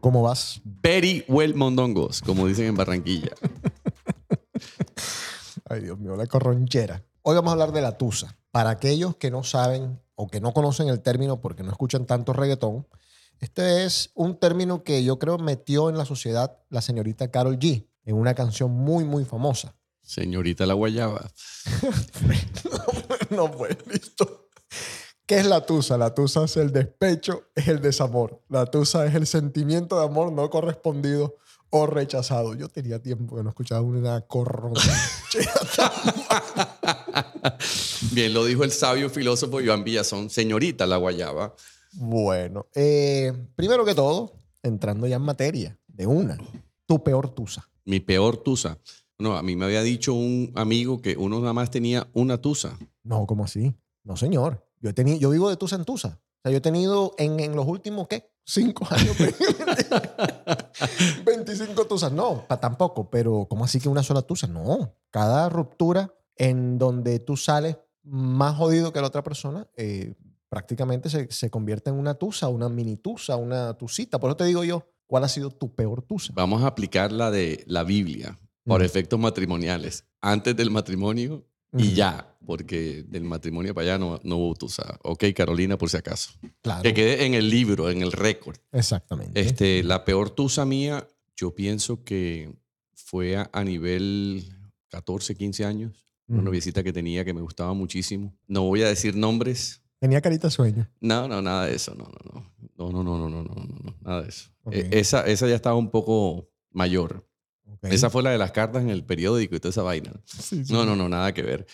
¿Cómo vas? Very well mondongos, como dicen en Barranquilla. Ay, Dios mío, la corronchera. Hoy vamos a hablar de la tusa. Para aquellos que no saben o que no conocen el término porque no escuchan tanto reggaetón, este es un término que yo creo metió en la sociedad la señorita Carol G en una canción muy, muy famosa. Señorita la guayaba. no, pues, listo. ¿Qué es la tusa? La tusa es el despecho, es el desamor. La tusa es el sentimiento de amor no correspondido o rechazado. Yo tenía tiempo que no escuchaba una corronchera. Bien, lo dijo el sabio filósofo Joan Villazón, señorita la guayaba. Bueno, eh, primero que todo, entrando ya en materia, de una, tu peor tusa. Mi peor tusa. No, a mí me había dicho un amigo que uno nada más tenía una tusa. No, ¿cómo así? No, señor. Yo, he tenido, yo vivo de tusa en tusa. O sea, yo he tenido en, en los últimos, ¿qué? Cinco años. 25 tusas. No, pa, tampoco. Pero, ¿cómo así que una sola tusa? No. Cada ruptura en donde tú sales más jodido que la otra persona, eh, prácticamente se, se, convierte en una tusa, una mini tusa, una tusita. Por eso te digo yo, ¿cuál ha sido tu peor tusa? Vamos a aplicar la de la Biblia por Mm. efectos matrimoniales. Antes del matrimonio y ya, porque del matrimonio para allá no, no hubo tusa. Ok, Carolina, por si acaso. Claro. Que quede en el libro, en el récord. Exactamente. Este, la peor tusa mía, yo pienso que fue a, nivel 14, 15 años. Una noviecita que tenía que me gustaba muchísimo. No voy a decir nombres. ¿Tenía carita sueño? No, no, nada de eso. No, no, no. No, no, no, no, no, no, no, nada de eso. E, esa, esa ya estaba un poco mayor. Esa fue la de las cartas en el periódico y toda esa vaina. Sí, sí. No, no, no, nada que ver.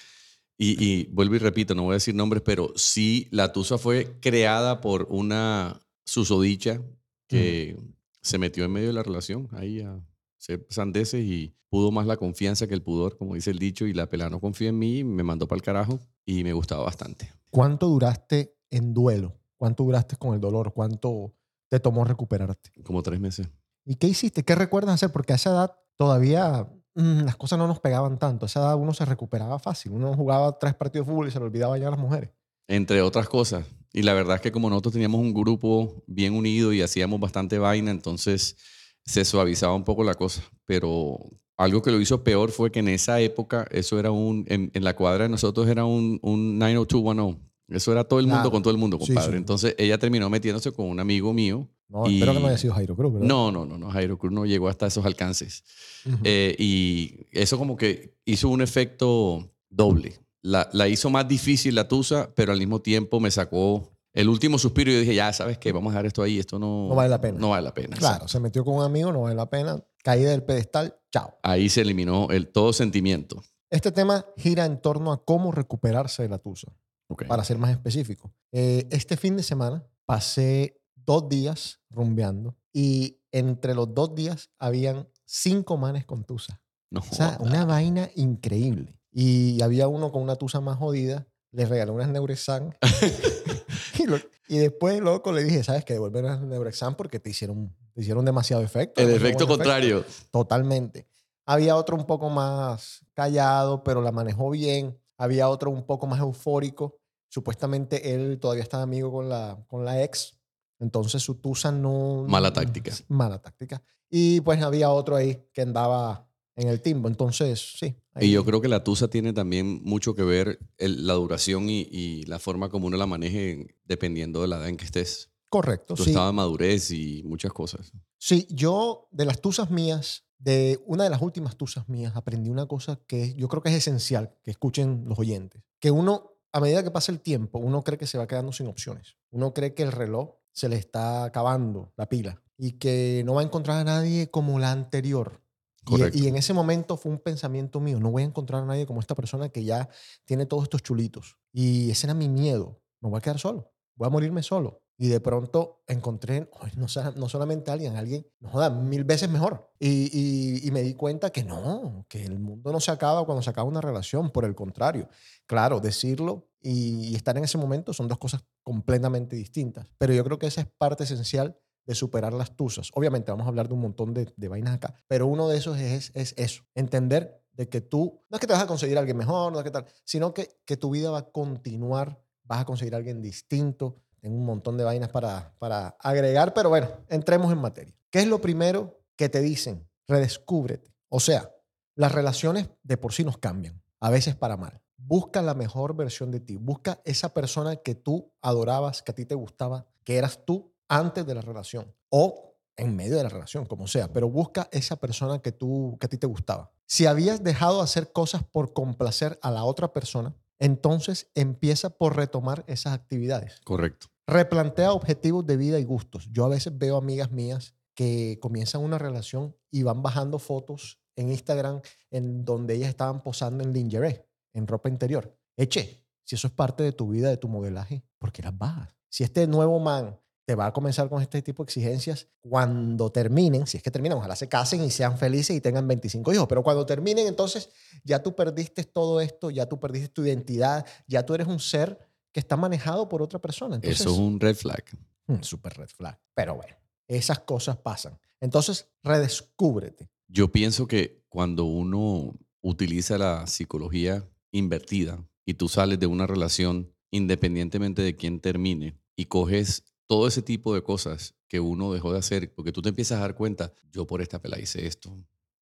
Y, y vuelvo y repito, no voy a decir nombres, pero sí, la tusa fue creada por una susodicha que se metió en medio de la relación ahí a ser sandeces y pudo más la confianza que el pudor, como dice el dicho, y la pelada no confía en mí, me mandó para el carajo y me gustaba bastante. ¿Cuánto duraste en duelo? ¿Cuánto duraste con el dolor? ¿Cuánto te tomó recuperarte? Como tres meses. ¿Y qué hiciste? ¿Qué recuerdas hacer? Porque a esa edad todavía mm, las cosas no nos pegaban tanto. A esa edad uno se recuperaba fácil. Uno jugaba tres partidos de fútbol y se le olvidaba ya a las mujeres. Entre otras cosas. Y la verdad es que como nosotros teníamos un grupo bien unido y hacíamos bastante vaina, entonces se suavizaba un poco la cosa. Pero algo que lo hizo peor fue que en esa época, eso era un, en, en la cuadra de nosotros era un, un 90210. Eso era todo el mundo Claro. con todo el mundo, Sí, compadre. sí. Entonces ella terminó metiéndose con un amigo mío. No, Y- Espero que no haya sido Jairo Cruz, ¿verdad? No, no, no, no. Jairo Cruz no llegó hasta esos alcances. Ujú. Eh, y eso como que hizo un efecto doble. La, la hizo más difícil la tusa, pero al mismo tiempo me sacó el último suspiro y yo dije, ya, ¿sabes qué? Vamos a dejar esto ahí, esto no, No vale la pena. No vale la pena. claro, se metió con un amigo, no vale la pena. Caída del pedestal, chao. Ahí se eliminó el todo sentimiento. Este tema gira en torno a cómo recuperarse de la tusa. Ok. para ser más específico. Eh, este fin de semana pasé dos días rumbeando y entre los dos días habían cinco manes con tusa. No O sea, una vaina increíble. Y había uno con una tusa más jodida, le regalé unas Neurexan. y, lo- y después, loco, le dije, ¿sabes qué? Devuelve las Neurexan porque te hicieron, te hicieron demasiado efecto. el efecto contrario. Totalmente. Había otro un poco más callado, pero la manejó bien. Había otro un poco más eufórico. Supuestamente él todavía estaba amigo con la, con la ex. Entonces su tusa no... Mala táctica. Mala táctica. Y pues había otro ahí que andaba en el timbo. Entonces, sí. ahí- Y yo creo que la tusa tiene también mucho que ver el- la duración y, y la forma como uno la maneje dependiendo de la edad en que estés. Correcto, Tu sí. estado de madurez y muchas cosas. Sí, yo de las tusas mías, de una de las últimas tusas mías, aprendí una cosa que yo creo que es esencial que escuchen los oyentes. Que uno, a medida que pasa el tiempo, uno cree que se va quedando sin opciones. Uno cree que el reloj se le está acabando la pila y que no va a encontrar a nadie como la anterior. Y, Correcto. y en ese momento fue un pensamiento mío, no voy a encontrar a nadie como esta persona que ya tiene todos estos chulitos. Y ese era mi miedo, me voy a quedar solo, voy a morirme solo. y de pronto encontré ay, no, no solamente a alguien, alguien, no joda, mil veces mejor. Y, y- y me di cuenta que no, que el mundo no se acaba cuando se acaba una relación, por el contrario. Claro, decirlo y, y estar en ese momento son dos cosas completamente distintas, pero yo creo que esa es parte esencial de superar las tusas. Obviamente vamos a hablar de un montón de, de vainas acá, pero uno de esos es, es eso, entender de que tú, no es que te vas a conseguir a alguien mejor, no es que tal, sino que, que tu vida va a continuar, vas a conseguir a alguien distinto. Tengo un montón de vainas para, para agregar, pero bueno, entremos en materia. ¿Qué es lo primero que te dicen? Redescúbrete. O sea, las relaciones de por sí nos cambian, a veces para mal. Busca la mejor versión de ti. Busca esa persona que tú adorabas, que a ti te gustaba, que eras tú antes de la relación o en medio de la relación, como sea. Pero busca esa persona que, tú, que a ti te gustaba. Si habías dejado de hacer cosas por complacer a la otra persona, entonces empieza por retomar esas actividades. Correcto. Replantea objetivos de vida y gustos. Yo a veces veo amigas mías que comienzan una relación y van bajando fotos en Instagram en donde ellas estaban posando en lingerie, en ropa interior. Eche, si eso es parte de tu vida, de tu modelaje, ¿por qué las bajas? Si este nuevo man te va a comenzar con este tipo de exigencias, cuando terminen, si es que terminan, ojalá se casen y sean felices y tengan 25 hijos, pero cuando terminen, entonces ya tú perdiste todo esto, ya tú perdiste tu identidad, ya tú eres un ser que está manejado por otra persona. Entonces, Eso es un red flag. Mm, Super red flag. Pero bueno, esas cosas pasan. Entonces, redescúbrete. Yo pienso que cuando uno utiliza la psicología invertida y tú sales de una relación independientemente de quién termine y coges todo ese tipo de cosas que uno dejó de hacer, porque tú te empiezas a dar cuenta, yo por esta pela hice esto,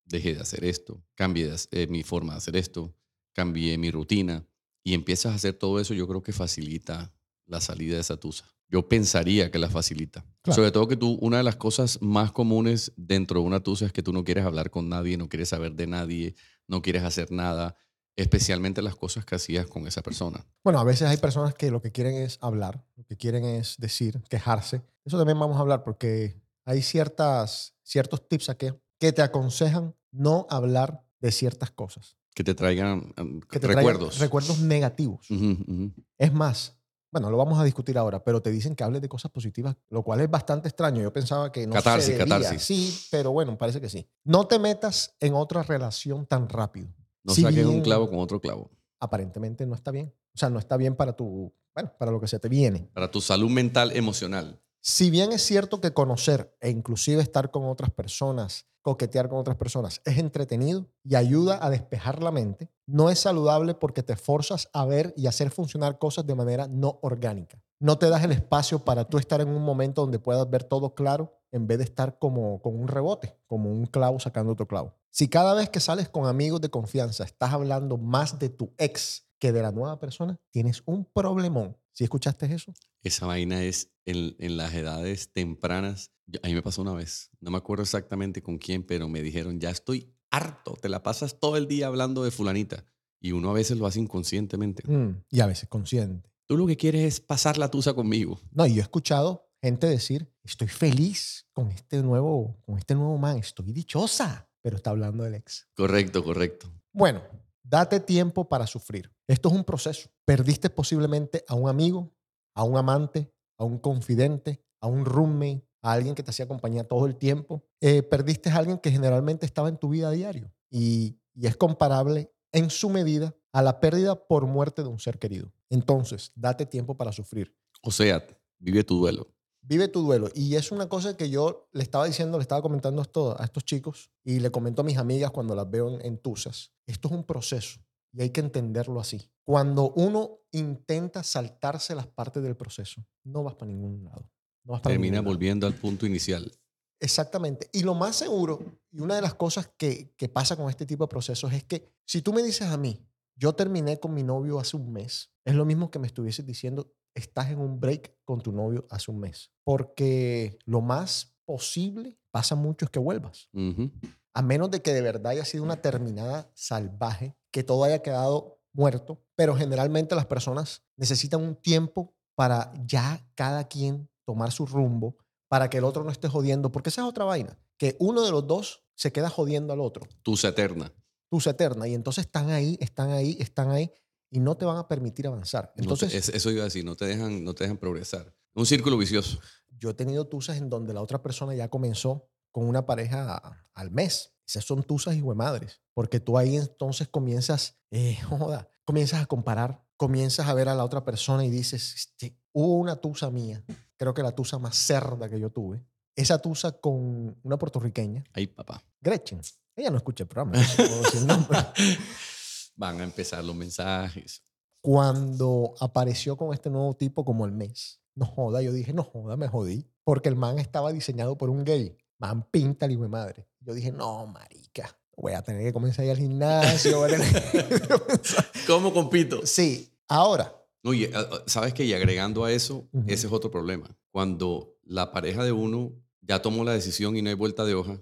dejé de hacer esto, cambié de eh, mi forma de hacer esto, cambié mi rutina y empiezas a hacer todo eso, yo creo que facilita la salida de esa tusa. Yo pensaría que la facilita. Claro. Sobre todo que tú, una de las cosas más comunes dentro de una tusa es que tú no quieres hablar con nadie, no quieres saber de nadie, no quieres hacer nada, especialmente las cosas que hacías con esa persona. Bueno, a veces hay personas que lo que quieren es hablar, lo que quieren es decir, quejarse. Eso también vamos a hablar porque hay ciertas, ciertos tips aquí que te aconsejan no hablar de ciertas cosas. Que te traigan um, Que te traigan recuerdos. recuerdos negativos. Ujú, ujú. Es más, bueno, lo vamos a discutir ahora, pero te dicen que hables de cosas positivas, lo cual es bastante extraño. Yo pensaba que no Catarsis, se debía. catarsis. Sí, pero bueno, parece que sí. No te metas en otra relación tan rápido. No Si saques un clavo con otro clavo. Aparentemente no está bien. O sea, no está bien para tu, bueno, para lo que se te viene. Para tu salud mental, emocional. Si bien es cierto que conocer e inclusive estar con otras personas, coquetear con otras personas es entretenido y ayuda a despejar la mente, no es saludable porque te forzas a ver y hacer funcionar cosas de manera no orgánica. No te das el espacio para tú estar en un momento donde puedas ver todo claro en vez de estar como con un rebote, como un clavo sacando otro clavo. Si cada vez que sales con amigos de confianza estás hablando más de tu ex que de la nueva persona, tienes un problemón. ¿Sí escuchaste eso? Esa vaina es en, en las edades tempranas. Yo- a mí me pasó una vez. No me acuerdo exactamente con quién, pero me dijeron, ya estoy harto. Te la pasas todo el día hablando de fulanita. Y uno a veces lo hace inconscientemente. Mm, y a veces consciente. Tú lo que quieres es pasar la tusa conmigo. No, y yo he escuchado gente decir, estoy feliz con este nuevo, con este nuevo man, estoy dichosa, pero está hablando del ex. Correcto, correcto. Bueno, date tiempo para sufrir. Esto es un proceso. Perdiste posiblemente a un amigo, a un amante, a un confidente, a un roommate, a alguien que te hacía compañía todo el tiempo. Eh, perdiste a alguien que generalmente estaba en tu vida a diario y, y es comparable en su medida a la pérdida por muerte de un ser querido. Entonces, date tiempo para sufrir. O sea, vive tu duelo. Vive tu duelo. Y es una cosa que yo le estaba diciendo, le estaba comentando a estos chicos y le comento a mis amigas cuando las veo en, en Tusas. Esto es un proceso y hay que entenderlo así. Cuando uno intenta saltarse las partes del proceso, no vas para ningún lado. No vas para Termina ningún lado. volviendo al punto inicial. Exactamente. Y lo más seguro, y una de las cosas que, que pasa con este tipo de procesos es que si tú me dices a mí, yo terminé con mi novio hace un mes, es lo mismo que me estuvieses diciendo, estás en un break con tu novio hace un mes. Porque lo más posible, pasa mucho, es que vuelvas. A menos de que de verdad haya sido una terminada salvaje, que todo haya quedado muerto, pero generalmente las personas necesitan un tiempo para ya cada quien tomar su rumbo, para que el otro no esté jodiendo, porque esa es otra vaina, que uno de los dos se queda jodiendo al otro, Tusa eterna. tusa eterna, y entonces están ahí, están ahí, están ahí, y no te van a permitir avanzar. No te- Entonces, es- eso iba a decir, no te dejan, no te dejan progresar. Un círculo vicioso. Yo he tenido tusas en donde la otra persona ya comenzó con una pareja al mes. Esas son tusas y madres. Porque tú ahí entonces comienzas, eh, joda, comienzas a comparar, comienzas a ver a la otra persona y dices, "Este, hubo una tusa mía, creo que la tusa más cerda que yo tuve. Esa tusa con una puertorriqueña, Ay, papá. Gretchen. Ella no escucha el programa, no puedo decir el nombre. Van a empezar los mensajes. Cuando apareció con este nuevo tipo como el mes, no joda, yo dije, no joda, me jodí. Porque el man estaba diseñado por un gay. Man pinta hijo de madre. Yo dije, no, marica, voy a tener que comenzar a ir al gimnasio. voy a tener que comenzar". ¿Cómo compito? sí, ahora. Oye, a- a- ¿sabes qué? Y agregando a eso, ese es otro problema. Cuando la pareja de uno ya tomó la decisión y no hay vuelta de hoja,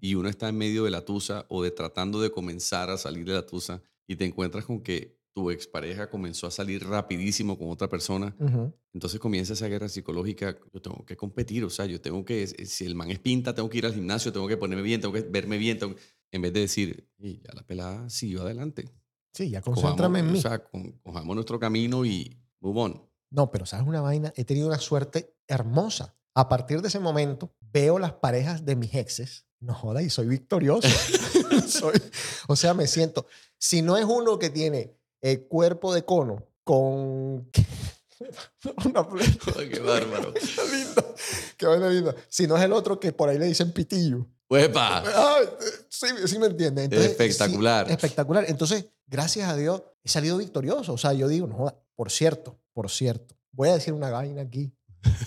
y uno está en medio de la tusa o de tratando de comenzar a salir de la tusa y te encuentras con que tu expareja comenzó a salir rapidísimo con otra persona, ujú. entonces comienza esa guerra psicológica, yo tengo que competir, o sea, yo tengo que, si el man es pinta, tengo que ir al gimnasio, tengo que ponerme bien, tengo que verme bien, tengo que- en vez de decir, "Y ya la pelada siguió adelante. Sí, ya Cojamos- concéntrame en mí. O sea, con- cojamos nuestro camino y move on. No, pero sabes una vaina, he tenido una suerte hermosa. A partir de ese momento, veo las parejas de mis exes, no joda, y soy victorioso. Soy- o sea, me siento, si no es uno que tiene el cuerpo de cono con... una flecha. Qué bárbaro. Qué lindo, qué linda. Si no es el otro que por ahí le dicen pitillo. ¡Uepa! Ay, sí, sí me entiende. Entonces, Espectacular. sí, espectacular. Entonces, gracias a Dios, he salido victorioso. O sea, yo digo, no joda, por cierto, por cierto, voy a decir una vaina aquí.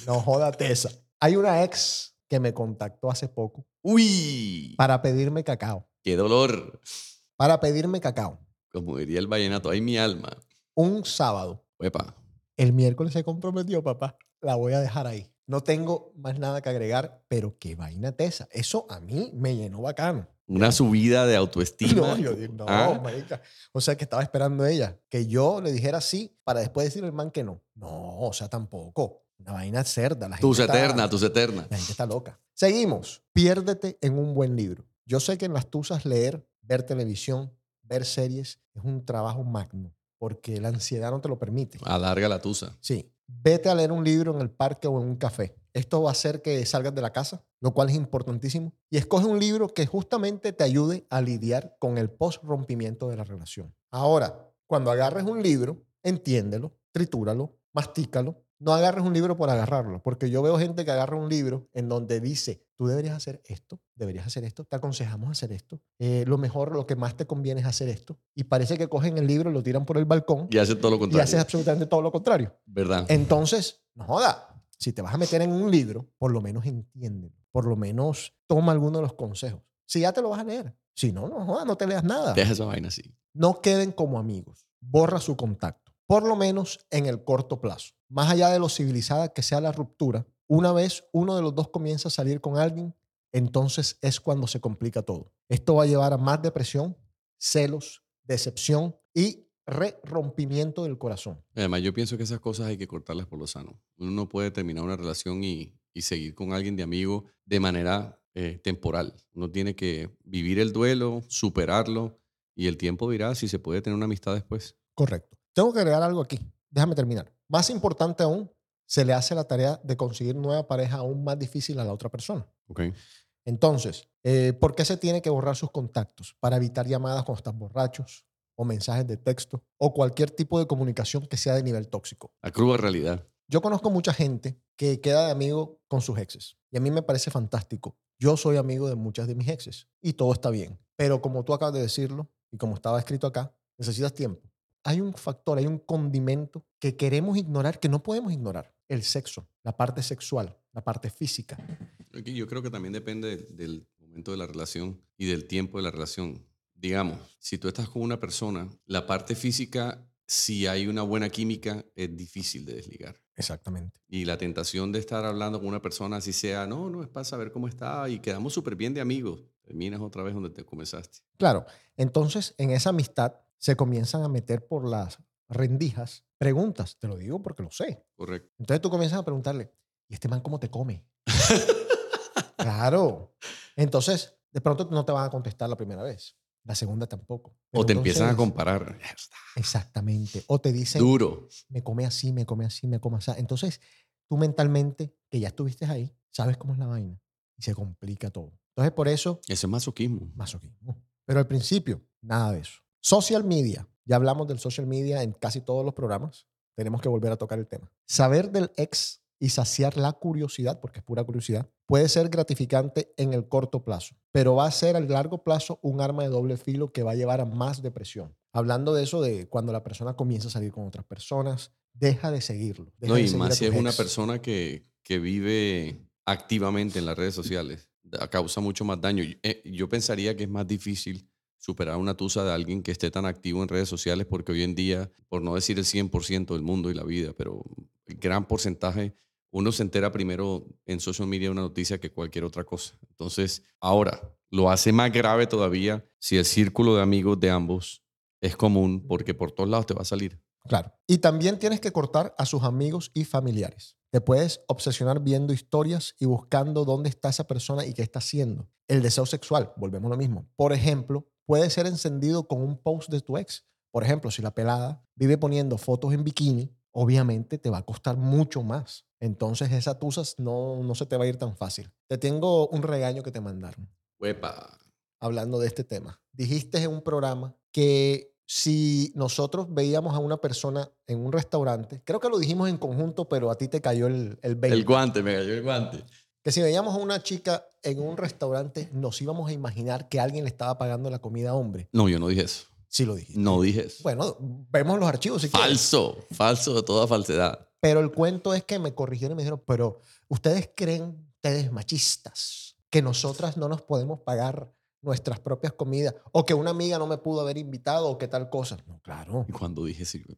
No joda Tesa. Hay una ex que me contactó hace poco ¡Uy! para pedirme cacao. ¡Qué dolor! Para pedirme cacao. Como diría el vallenato, ¡ay mi alma! Un sábado. ¡Uepa! El miércoles se comprometió, papá. La voy a dejar ahí. No tengo más nada que agregar, pero qué vaina tesa. Eso a mí me llenó bacano. Una subida de autoestima. No, yo digo, no, Ah, marica. O sea, que estaba esperando ella que yo le dijera sí para después decirle al man que no. No, o sea, tampoco. Una vaina cerda. La tus gente eterna, tus eterna. La gente está loca. Seguimos. Piérdete en un buen libro. Yo sé que en las tusas leer, ver televisión, ver series es un trabajo magno porque la ansiedad no te lo permite. Alarga la tusa. Sí. Vete a leer un libro en el parque o en un café. Esto va a hacer que salgas de la casa, lo cual es importantísimo. Y escoge un libro que justamente te ayude a lidiar con el post-rompimiento de la relación. Ahora, cuando agarres un libro, entiéndelo, tritúralo, mastícalo. No agarres un libro por agarrarlo, porque yo veo gente que agarra un libro en donde dice, tú deberías hacer esto, deberías hacer esto, te aconsejamos hacer esto, eh, lo mejor, lo que más te conviene es hacer esto. Y parece que cogen el libro, lo tiran por el balcón Y hace todo lo y contrario. haces absolutamente todo lo contrario. ¿Verdad? Entonces, no joda, si te vas a meter en un libro, por lo menos entiende, por lo menos toma alguno de los consejos. Si ya te lo vas a leer, si no, no joda, no te leas nada. Deja esa vaina así. No queden como amigos, borra su contacto, por lo menos en el corto plazo. Más allá de lo civilizada que sea la ruptura, una vez uno de los dos comienza a salir con alguien, entonces es cuando se complica todo. Esto va a llevar a más depresión, celos, decepción y re-rompimiento del corazón. Además, yo pienso que esas cosas hay que cortarlas por lo sano. Uno no puede terminar una relación y, y seguir con alguien de amigo de manera eh, temporal. Uno tiene que vivir el duelo, superarlo y el tiempo dirá si se puede tener una amistad después. Correcto. Tengo que agregar algo aquí. Déjame terminar. Más importante aún, se le hace la tarea de conseguir nueva pareja aún más difícil a la otra persona. Entonces, eh, ¿por qué se tiene que borrar sus contactos? Para evitar llamadas cuando estás borrachos o mensajes de texto o cualquier tipo de comunicación que sea de nivel tóxico. La cruda realidad. Yo conozco mucha gente que queda de amigo con sus exes y a mí me parece fantástico. Yo soy amigo de muchas de mis exes y todo está bien. Pero como tú acabas de decirlo y como estaba escrito acá, necesitas tiempo. Hay un factor, hay un condimento que queremos ignorar, que no podemos ignorar. El sexo, la parte sexual, la parte física. Yo creo que también depende del, del momento de la relación y del tiempo de la relación. Digamos, si tú estás con una persona, la parte física, si hay una buena química, es difícil de desligar. Exactamente. Y la tentación de estar hablando con una persona, así sea, no, no, es para saber cómo está y quedamos súper bien de amigos. Terminas otra vez donde te comenzaste. Claro, entonces en esa amistad se comienzan a meter por las rendijas preguntas, te lo digo porque lo sé. Correcto. Entonces tú comienzas a preguntarle, ¿y este man cómo te come? claro. Entonces, de pronto no te van a contestar la primera vez, la segunda tampoco. O te empiezan a comparar. Exactamente. O te dicen, Duro. me come así, me come así, me come así. Entonces, tú mentalmente, que ya estuviste ahí, sabes cómo es la vaina y se complica todo. Entonces, por eso, Eso es masoquismo. masoquismo. Pero al principio, nada de eso. Social media. Ya hablamos del social media en casi todos los programas. Tenemos que volver a tocar el tema. Saber del ex y saciar la curiosidad, porque es pura curiosidad, puede ser gratificante en el corto plazo, pero va a ser a largo plazo un arma de doble filo que va a llevar a más depresión. Hablando de eso, de cuando la persona comienza a salir con otras personas, deja de seguirlo. deja No, de y seguir más si es una persona que, que vive activamente en las redes sociales, da- causa mucho más daño. Eh, yo pensaría que es más difícil superar una tusa de alguien que esté tan activo en redes sociales porque hoy en día, por no decir el 100% del mundo y la vida, pero el gran porcentaje, uno se entera primero en social media una noticia que cualquier otra cosa. Entonces, ahora, lo hace más grave todavía si el círculo de amigos de ambos es común porque por todos lados te va a salir. Claro. Y también tienes que cortar a sus amigos y familiares. Te puedes obsesionar viendo historias y buscando dónde está esa persona y qué está haciendo. El deseo sexual, volvemos a lo mismo. Por ejemplo, puede ser encendido con un post de tu ex. Por ejemplo, si la pelada vive poniendo fotos en bikini, obviamente te va a costar mucho más. Entonces esa tusa no, no se te va a ir tan fácil. Te tengo un regaño que te mandaron Huepa. hablando de este tema. Dijiste en un programa que si nosotros veíamos a una persona en un restaurante, creo que lo dijimos en conjunto, pero a ti te cayó el, el 20. El guante, me cayó el guante. Que si veíamos a una chica en un restaurante, nos íbamos a imaginar que alguien le estaba pagando la comida a hombre. No, yo no dije eso. Sí lo dijiste. No dije eso. Bueno, vemos los archivos si quieres. falso, falso de toda falsedad. Pero el cuento es que me corrigieron y me dijeron, pero ustedes creen, ustedes machistas, que nosotras no nos podemos pagar nuestras propias comidas o que una amiga no me pudo haber invitado o que tal cosa. No, claro. Y cuando dije sí, Yo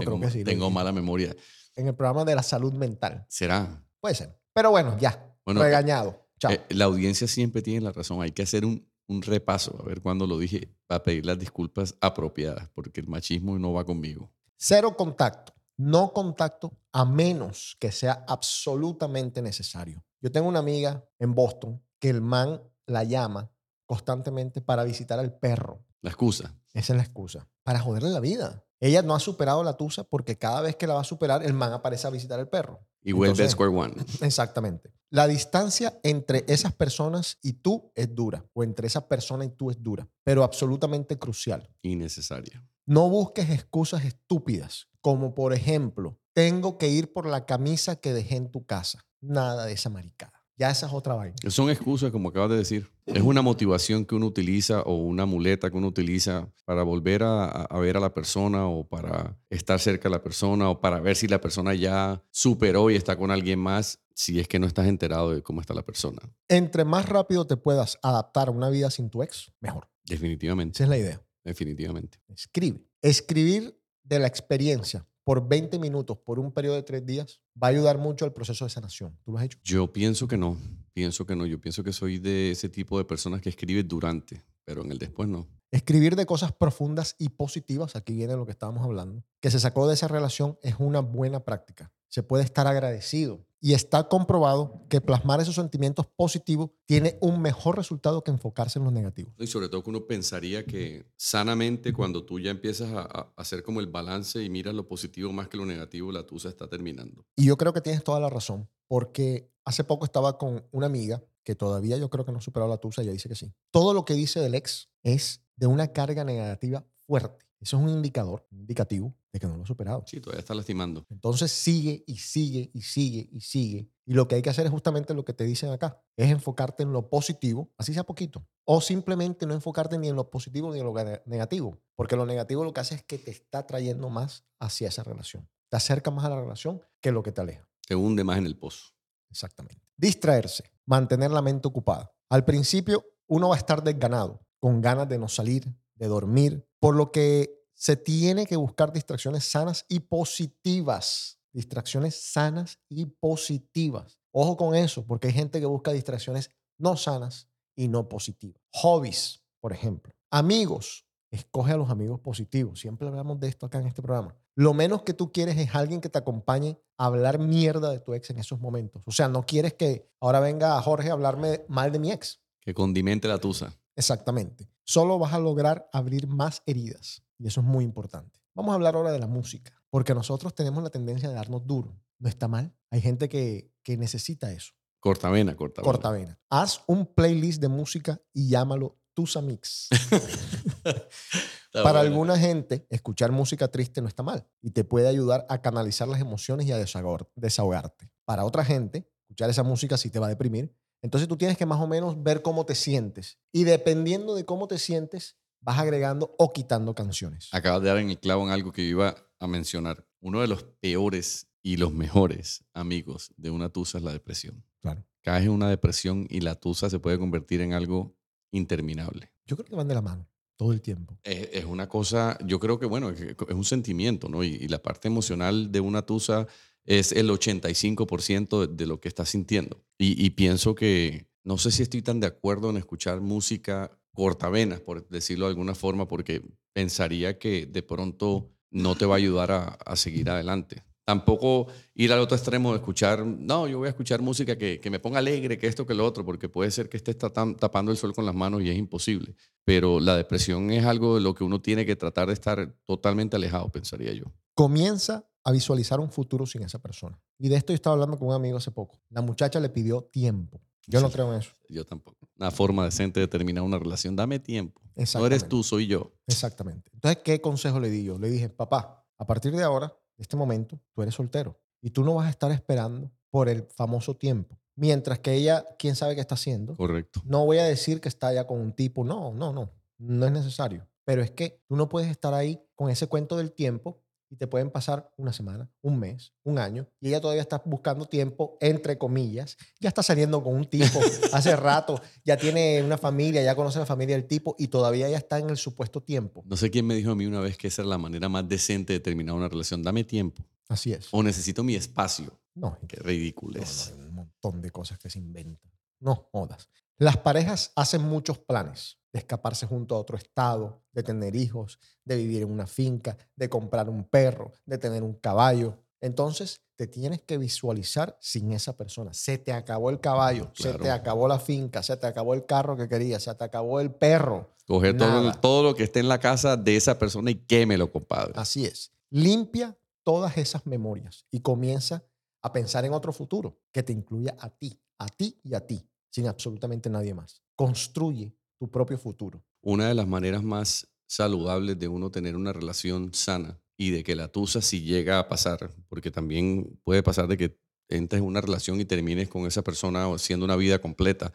tengo, creo que sí. tengo dije. mala memoria. En el programa de la salud mental. ¿Será? Puede ser. Pero bueno, ya. Bueno, regañado. Chao. Eh, la audiencia siempre tiene la razón. Hay que hacer un, un repaso, a ver cuándo lo dije, para pedir las disculpas apropiadas, porque el machismo no va conmigo. Cero contacto. No contacto a menos que sea absolutamente necesario. Yo tengo una amiga en Boston que el man la llama constantemente para visitar al perro. La excusa. Esa es la excusa. Para joderle la vida. Ella no ha superado la tusa porque cada vez que la va a superar, el man aparece a visitar al perro. Y vuelve a Square One. Exactamente. La distancia entre esas personas y tú es dura, o entre esa persona y tú es dura, pero absolutamente crucial. Innecesaria. No busques excusas estúpidas, como por ejemplo, tengo que ir por la camisa que dejé en tu casa. Nada de esa maricada. Ya esa es otra vaina. Son excusas, como acabas de decir. Es una motivación que uno utiliza o una muleta que uno utiliza para volver a, ver a la persona o para estar cerca de la persona o para ver si la persona ya superó y está con alguien más, si es que no estás enterado de cómo está la persona. Entre más rápido te puedas adaptar a una vida sin tu ex, mejor. Definitivamente. Esa es la idea. Definitivamente. Escribe. Escribir de la experiencia por 20 minutos, por un periodo de tres días, va a ayudar mucho al proceso de sanación. ¿Tú lo has hecho? Yo pienso que no. Pienso que no. Yo pienso que soy de ese tipo de personas que escribe durante, pero en el después no. Escribir de cosas profundas y positivas, aquí viene lo que estábamos hablando, que se sacó de esa relación es una buena práctica. Se puede estar agradecido y está comprobado que plasmar esos sentimientos positivos tiene un mejor resultado que enfocarse en los negativos. Y sobre todo que uno pensaría que sanamente cuando tú ya empiezas a, a hacer como el balance y miras lo positivo más que lo negativo, la tusa está terminando. Y yo creo que tienes toda la razón, porque hace poco estaba con una amiga que todavía yo creo que no ha superado la tusa, ella dice que sí. Todo lo que dice del ex es de una carga negativa fuerte. Eso es un indicador, un indicativo de que no lo ha superado. Sí, todavía está lastimando. Entonces sigue y sigue y sigue y sigue. Y lo que hay que hacer es justamente lo que te dicen acá, es enfocarte en lo positivo, así sea poquito. O simplemente no enfocarte ni en lo positivo ni en lo ne- negativo, porque lo negativo lo que hace es que te está trayendo más hacia esa relación. Te acerca más a la relación que lo que te aleja. Te hunde más en el pozo. Exactamente. Distraerse, mantener la mente ocupada. Al principio uno va a estar desganado, con ganas de no salir, de dormir, por lo que se tiene que buscar distracciones sanas y positivas. Distracciones sanas y positivas. Ojo con eso, porque hay gente que busca distracciones no sanas y no positivas. Hobbies, por ejemplo. Amigos. Escoge a los amigos positivos. Siempre hablamos de esto acá en este programa. Lo menos que tú quieres es alguien que te acompañe a hablar mierda de tu ex en esos momentos. O sea, no quieres que ahora venga Jorge a hablarme mal de mi ex. Que condimente la tusa. Exactamente. Solo vas a lograr abrir más heridas. Y eso es muy importante. Vamos a hablar ahora de la música. Porque nosotros tenemos la tendencia de darnos duro. no está mal. Hay gente que, que necesita eso. Cortavena, cortavena. Cortavena. Haz un playlist de música y llámalo Tusa Mix. Para alguna gente, escuchar música triste no está mal y te puede ayudar a canalizar las emociones y a desahogar- desahogarte. Para otra gente, escuchar esa música sí te va a deprimir. Entonces tú tienes que más o menos ver cómo te sientes y dependiendo de cómo te sientes, vas agregando o quitando canciones. Acabas de dar en el clavo en algo que iba a mencionar. Uno de los peores y los mejores amigos de una tusa es la depresión. Claro. Caes en una depresión y la tusa se puede convertir en algo interminable. Yo creo que van de la mano todo el tiempo. Es, es una cosa, yo creo que, bueno, es es un sentimiento, ¿no? Y, y la parte emocional de una tusa es el 85% de, lo que estás sintiendo. Y, pienso que, no sé si estoy tan de acuerdo en escuchar música cortavenas, por decirlo de alguna forma, porque pensaría que de pronto no te va a ayudar a, a seguir adelante. Tampoco ir al otro extremo de escuchar, no, yo voy a escuchar música que, que me ponga alegre, que esto, que lo otro, porque puede ser que estés tapando el sol con las manos y es imposible. Pero la depresión es algo de lo que uno tiene que tratar de estar totalmente alejado, pensaría yo. Comienza a visualizar un futuro sin esa persona. Y de esto yo estaba hablando con un amigo hace poco. La muchacha le pidió tiempo. Yo no creo en eso. Yo tampoco. Una forma decente de terminar una relación. Dame tiempo. No eres tú, soy yo. Exactamente. Entonces, ¿qué consejo le di yo? Le dije, papá, a partir de ahora, de este momento, tú eres soltero y tú no vas a estar esperando por el famoso tiempo. Mientras que ella, quién sabe qué está haciendo. Correcto. No voy a decir que está ya con un tipo. No, no, no. No es necesario. Pero es que tú no puedes estar ahí con ese cuento del tiempo y te pueden pasar una semana, un mes, un año y ella todavía está buscando tiempo, entre comillas. Ya está saliendo con un tipo hace rato, ya tiene una familia, ya conoce la familia del tipo y todavía ya está en el supuesto tiempo. No sé quién me dijo a mí una vez que esa es la manera más decente de terminar una relación. Dame tiempo. Así es. O necesito mi espacio. No, Qué no, ridículo no, es. hay un montón de cosas que se inventan. No jodas. Las parejas hacen muchos planes de escaparse junto a otro estado, de tener hijos, de vivir en una finca, de comprar un perro, de tener un caballo. Entonces, te tienes que visualizar sin esa persona. Se te acabó el caballo, se Claro. te acabó la finca, se te acabó el carro que querías, se te acabó el perro. Coger todo, todo lo que esté en la casa de esa persona y quémelo, compadre. Así es. Limpia todas esas memorias y comienza a pensar en otro futuro que te incluya a ti, a ti y a ti, sin absolutamente nadie más. Construye tu propio futuro. Una de las maneras más saludables de uno tener una relación sana y de que la tusa si llega a pasar, porque también puede pasar de que entres en una relación y termines con esa persona o haciendo una vida completa,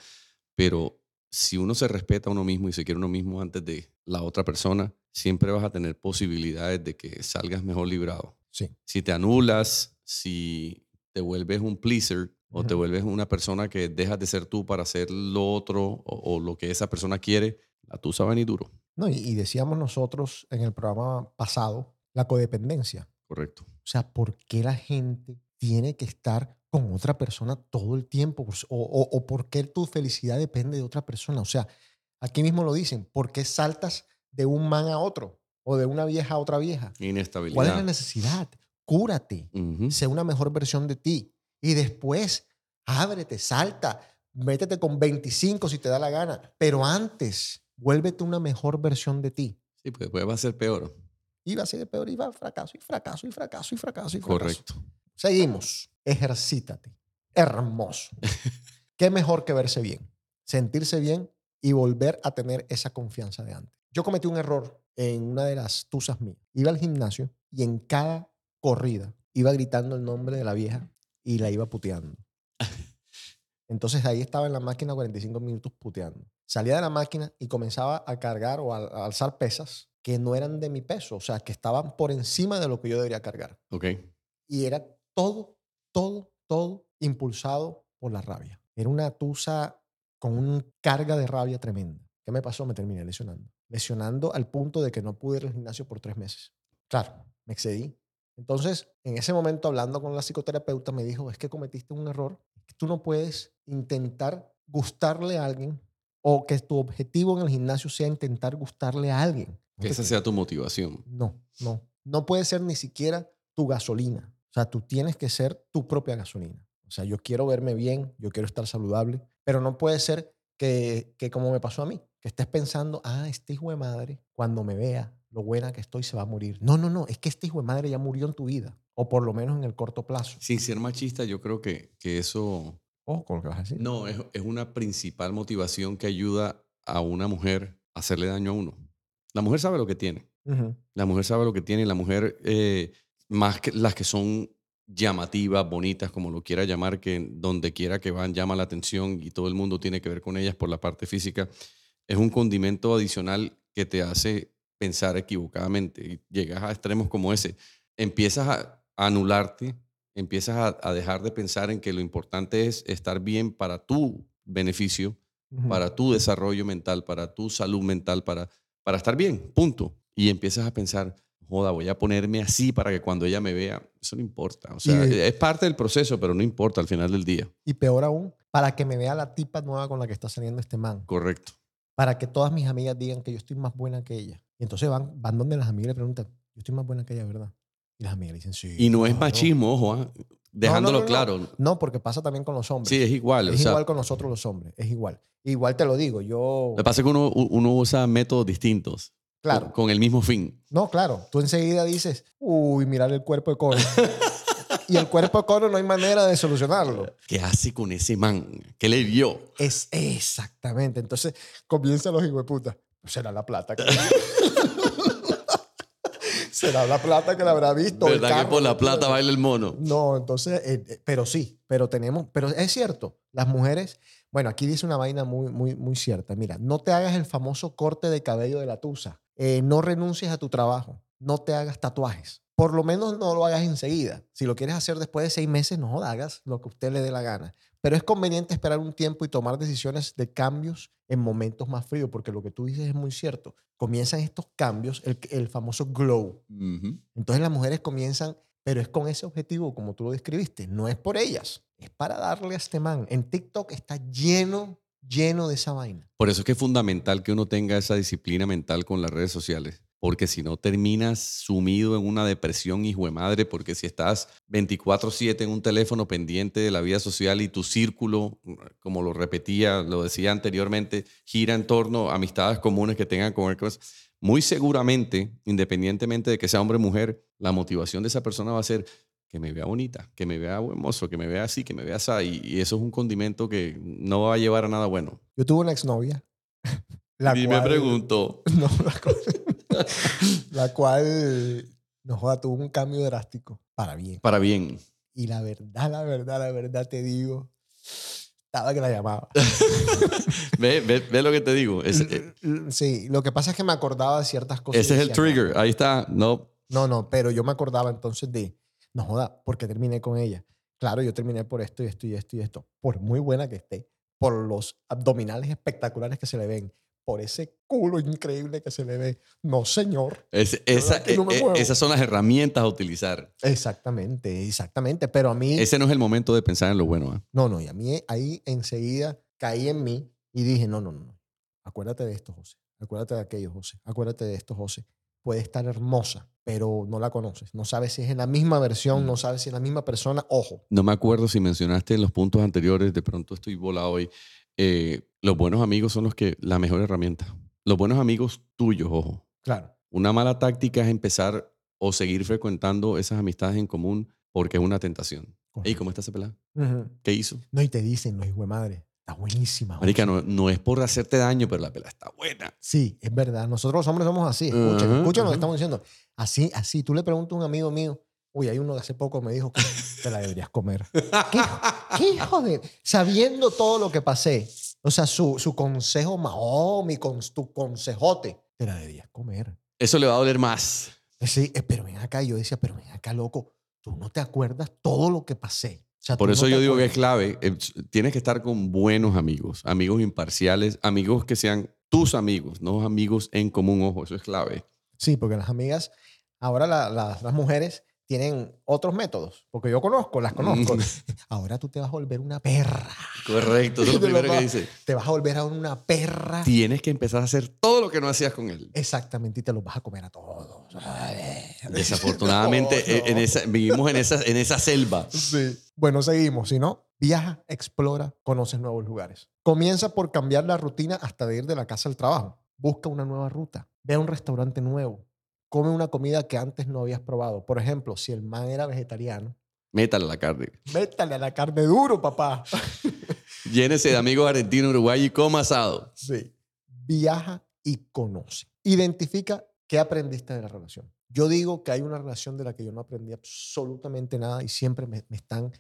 pero si uno se respeta a uno mismo y se quiere a uno mismo antes de la otra persona, siempre vas a tener posibilidades de que salgas mejor librado. Sí. Si te anulas, si te vuelves un pleaser o te vuelves una persona que dejas de ser tú para hacer lo otro o, o lo que esa persona quiere, la tusa va a venir duro. No, y, y decíamos nosotros en el programa pasado la codependencia. Correcto. O sea, ¿por qué la gente tiene que estar con otra persona todo el tiempo? O, o- o por qué tu felicidad depende de otra persona? O sea, aquí mismo lo dicen, ¿por qué saltas de un man a otro o de una vieja a otra vieja? Inestabilidad. ¿Cuál es la necesidad? Cúrate, sé una mejor versión de ti y después ábrete, salta, métete con 25 si te da la gana, pero antes vuélvete una mejor versión de ti. Sí, pues después va a ser peor. Y va a ser peor y va a fracaso y fracaso y fracaso y fracaso y fracaso. Correcto. Seguimos. Ejercítate. Hermoso. ¿Qué mejor que verse bien? Sentirse bien y volver a tener esa confianza de antes. Yo cometí un error en una de las tusas mías. Iba al gimnasio y en cada corrida iba gritando el nombre de la vieja y la iba puteando. Entonces ahí estaba en la máquina 45 minutos puteando. Salía de la máquina y comenzaba a cargar o a, a alzar pesas que no eran de mi peso, o sea, que estaban por encima de lo que yo debería cargar. Ok. Y era todo, todo, todo impulsado por la rabia. Era una tusa con una carga de rabia tremenda. ¿Qué me pasó? Me terminé lesionando. Lesionando al punto de que no pude ir al gimnasio por tres meses. Claro, me excedí. Entonces, en ese momento, hablando con la psicoterapeuta, me dijo, es que cometiste un error. Tú no puedes intentar gustarle a alguien o que tu objetivo en el gimnasio sea intentar gustarle a alguien. Que esa sea tu motivación. no, no. No puede ser ni siquiera tu gasolina. O sea, tú tienes que ser tu propia gasolina. O sea, yo quiero verme bien, yo quiero estar saludable, pero no puede ser que, que como me pasó a mí, que estés pensando, ah, este hijo de madre, cuando me vea, lo buena que estoy se va a morir. No, no, no, es que este hijo de madre ya murió en tu vida, o por lo menos en el corto plazo. Sin ser machista, yo creo que, que eso Ojo con lo que vas a decir. no es, es una principal motivación que ayuda a una mujer a hacerle daño a uno. La mujer sabe lo que tiene. La mujer sabe lo que tiene la mujer, eh, más que las que son llamativas, bonitas, como lo quiera llamar, que donde quiera que van llama la atención y todo el mundo tiene que ver con ellas por la parte física, es un condimento adicional que te hace pensar equivocadamente y llegas a extremos como ese. Empiezas a anularte, empiezas a, a dejar de pensar en que lo importante es estar bien para tu beneficio, para tu desarrollo mental, para tu salud mental, para, para estar bien, punto. Y empiezas a pensar, joda, voy a ponerme así para que cuando ella me vea, eso no importa. O sea, Y- es parte del proceso, pero no importa al final del día. Y peor aún, para que me vea la tipa nueva con la que está saliendo este man. Correcto. Para que todas mis amigas digan que yo estoy más buena que ella. Y entonces van, van donde las amigas le preguntan, yo estoy más buena que ella, ¿verdad? Y las amigas le dicen, sí. Y no es claro". machismo, ojo, ah, dejándolo no, no. claro. No, porque pasa también con los hombres. Sí, es igual. o es sea, igual con nosotros los hombres, es igual. Igual te lo digo, yo... Lo que pasa es que uno, uno usa métodos distintos. Claro. Con, el mismo fin. No, claro. Tú enseguida dices, uy, mirar el cuerpo de Cono. y el cuerpo de Cono no hay manera de solucionarlo. ¿Qué hace con ese man? ¿Qué le vio? Es exactamente. Entonces comienzan los puta. Será la plata. que- Será la plata que la habrá visto. el ¿Verdad que por la plata baila el mono? No, entonces, eh, eh, pero sí, pero tenemos, pero es cierto, las mujeres, bueno, aquí dice una vaina muy, muy, muy cierta. Mira, no te hagas el famoso corte de cabello de la tusa. Eh, no renuncies a tu trabajo. No te hagas tatuajes. Por lo menos no lo hagas enseguida. Si lo quieres hacer después de seis meses, no hagas lo que usted le dé la gana. Pero es conveniente esperar un tiempo y tomar decisiones de cambios en momentos más fríos, porque lo que tú dices es muy cierto. Comienzan estos cambios, el, el famoso glow. Ujú. Entonces las mujeres comienzan, pero es con ese objetivo, como tú lo describiste. No es por ellas, es para darle a este man. En TikTok está lleno, lleno de esa vaina. Por eso es que es fundamental que uno tenga esa disciplina mental con las redes sociales. Porque si no terminas sumido en una depresión, hijo de madre, porque si estás 24/7 en un teléfono pendiente de la vida social y tu círculo, como lo repetía, lo decía anteriormente, gira en torno a amistades comunes que tengan con cosas, muy seguramente, independientemente de que sea hombre o mujer, la motivación de esa persona va a ser que me vea bonita, que me vea buen mozo, que me vea así, que me vea así. Y, eso es un condimento que no va a llevar a nada bueno. Yo tuve una exnovia. La y me cual- pregunto, No, la cual, la cual, no joda, tuvo un cambio drástico para bien. para bien. Y la verdad, la verdad, la verdad te digo, estaba que la llamaba. Ve, ve, ve lo que te digo. Ese, eh, Sí, lo que pasa es que me acordaba de ciertas cosas. ese es el trigger. Ahí está. No, No, no, pero yo me acordaba entonces de, no joda, porque terminé con ella. Claro, yo terminé por esto y esto y esto y esto. Por muy buena que esté, por los abdominales espectaculares que se le ven, por ese culo increíble que se le ve. No, señor. es- esa- que no me eh, eh, esas son las herramientas a utilizar. Exactamente, exactamente. Pero a mí, Ese no es el momento de pensar en lo bueno. ¿ah? no, no, y a mí ahí enseguida caí en mí y dije, no, no, no, no. Acuérdate de esto, José. Acuérdate de aquello, José. Acuérdate de esto, José. Puede estar hermosa, pero no la conoces. No sabes si es en la misma versión, Mm. no sabes si es la misma persona. Ojo. No me acuerdo si mencionaste en los puntos anteriores, de pronto estoy volado hoy. Eh, los buenos amigos son los que, la mejor herramienta. Los buenos amigos tuyos, ojo. Claro. Una mala táctica es empezar o seguir frecuentando esas amistades en común porque es una tentación. Ey, ¿cómo está esa pelada? Ujú. ¿Qué hizo? No, y te dicen, no, hijo de madre, está buenísima. Marica, José". no, no es por hacerte daño, pero la pelada está buena. Sí, es verdad. Nosotros los hombres somos así. Escuchen, Ajá, escuchen lo que estamos diciendo. Así, así. Tú le preguntas a un amigo mío, uy, hay uno que hace poco me dijo que te la deberías comer. ¿Qué, qué hijo de...? Sabiendo todo lo que pasé, o sea, su, su consejo, oh, mi cons- tu consejote, te la deberías comer. Eso le va a doler más. Sí, eh, pero ven acá, yo decía, pero ven acá, loco, tú no te acuerdas todo lo que pasé. O sea, Por eso no yo digo que es clave. eh, Tienes que estar con buenos amigos, amigos imparciales, amigos que sean tus amigos, no amigos en común. Ojo, eso es clave. Sí, porque las amigas, ahora la- la- las mujeres tienen otros métodos, porque yo conozco, las conozco. Mm. Ahora tú te vas a volver una perra. Correcto, eso es lo primero que dice. Te vas a volver a una perra. Tienes que empezar a hacer todo lo que no hacías con él. Exactamente, y te los vas a comer a todos. Desafortunadamente, No, en no. esa, vivimos en esa, en esa selva. Sí. Bueno, seguimos. Si no, viaja, explora, conoces nuevos lugares. Comienza por cambiar la rutina hasta de ir de la casa al trabajo. Busca una nueva ruta. Ve a un restaurante nuevo. Come una comida que antes no habías probado. Por ejemplo, si el man era vegetariano, Métale la carne. métale a la carne duro, papá. Llénese de amigos argentinos, Uruguay y coma asado. Sí. Viaja y conoce. Identifica qué aprendiste de la relación. Yo digo que hay una relación de la que yo no aprendí absolutamente nada y siempre me, me están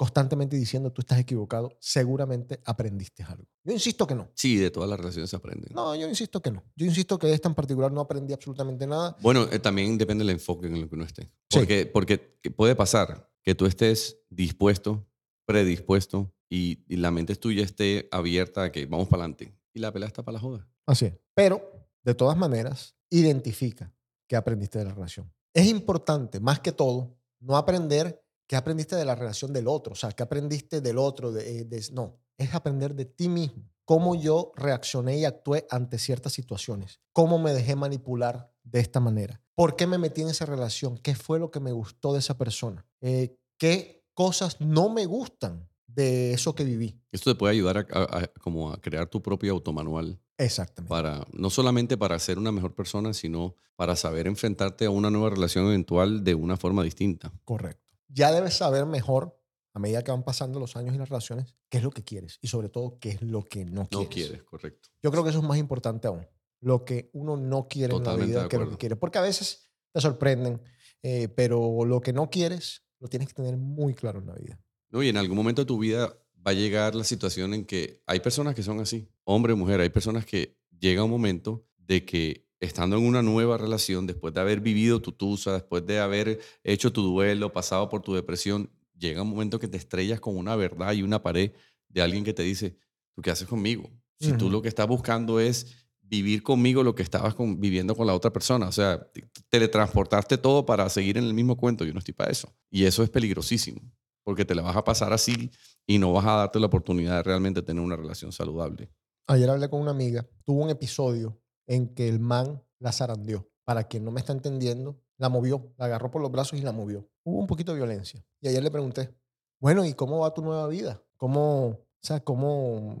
constantemente diciendo tú estás equivocado. Seguramente aprendiste algo. Yo insisto que no. Sí, de todas las relaciones se aprenden. No, yo insisto que no. Yo insisto que de esta en particular no aprendí absolutamente nada. Bueno, eh, también depende del enfoque en el que uno esté. Sí. Porque, porque que puede pasar que tú estés dispuesto, predispuesto y, y la mente tuya esté abierta a que vamos para adelante. Y la pelea está para la joda. Así es. Pero, de todas maneras, identifica qué aprendiste de la relación. Es importante, más que todo, no aprender qué aprendiste de la relación del otro. O sea, qué aprendiste del otro. De, de- no, es aprender de ti mismo. Cómo yo reaccioné y actué ante ciertas situaciones. Cómo me dejé manipular de esta manera. ¿Por qué me metí en esa relación? ¿Qué fue lo que me gustó de esa persona? Eh, ¿Qué cosas no me gustan de eso que viví? Esto te puede ayudar a, a- a- como a crear tu propio automanual Exactamente. para no solamente para ser una mejor persona, sino para saber enfrentarte a una nueva relación eventual de una forma distinta. Correcto. Ya debes saber mejor, a medida que van pasando los años y las relaciones, qué es lo que quieres y sobre todo qué es lo que no quieres. No quieres, correcto. Yo creo que eso es más importante aún. Lo que uno no quiere Totalmente en la vida que lo que quiere. Porque a veces te sorprenden, eh, pero lo que no quieres lo tienes que tener muy claro en la vida. No, y en algún momento de tu vida va a llegar la situación en que hay personas que son así, hombre mujer, hay personas que llega un momento de que estando en una nueva relación, después de haber vivido tu tusa, después de haber hecho tu duelo, pasado por tu depresión, llega un momento que te estrellas con una verdad y una pared de alguien que te dice, ¿tú qué haces conmigo? Si tú lo que estás buscando es vivir conmigo lo que estabas con- viviendo con la otra persona, o sea, te- teletransportaste todo para seguir en el mismo cuento, yo no estoy para eso. Y eso es peligrosísimo, porque te la vas a pasar así y no vas a darte la oportunidad de realmente tener una relación saludable. Ayer hablé con una amiga, tuvo un episodio en que el man la zarandeó. Para quien no me está entendiendo, la movió, la agarró por los brazos y la movió. Hubo un poquito de violencia. Y ayer le pregunté, bueno, ¿y cómo va tu nueva vida? ¿Cómo, o sea, cómo,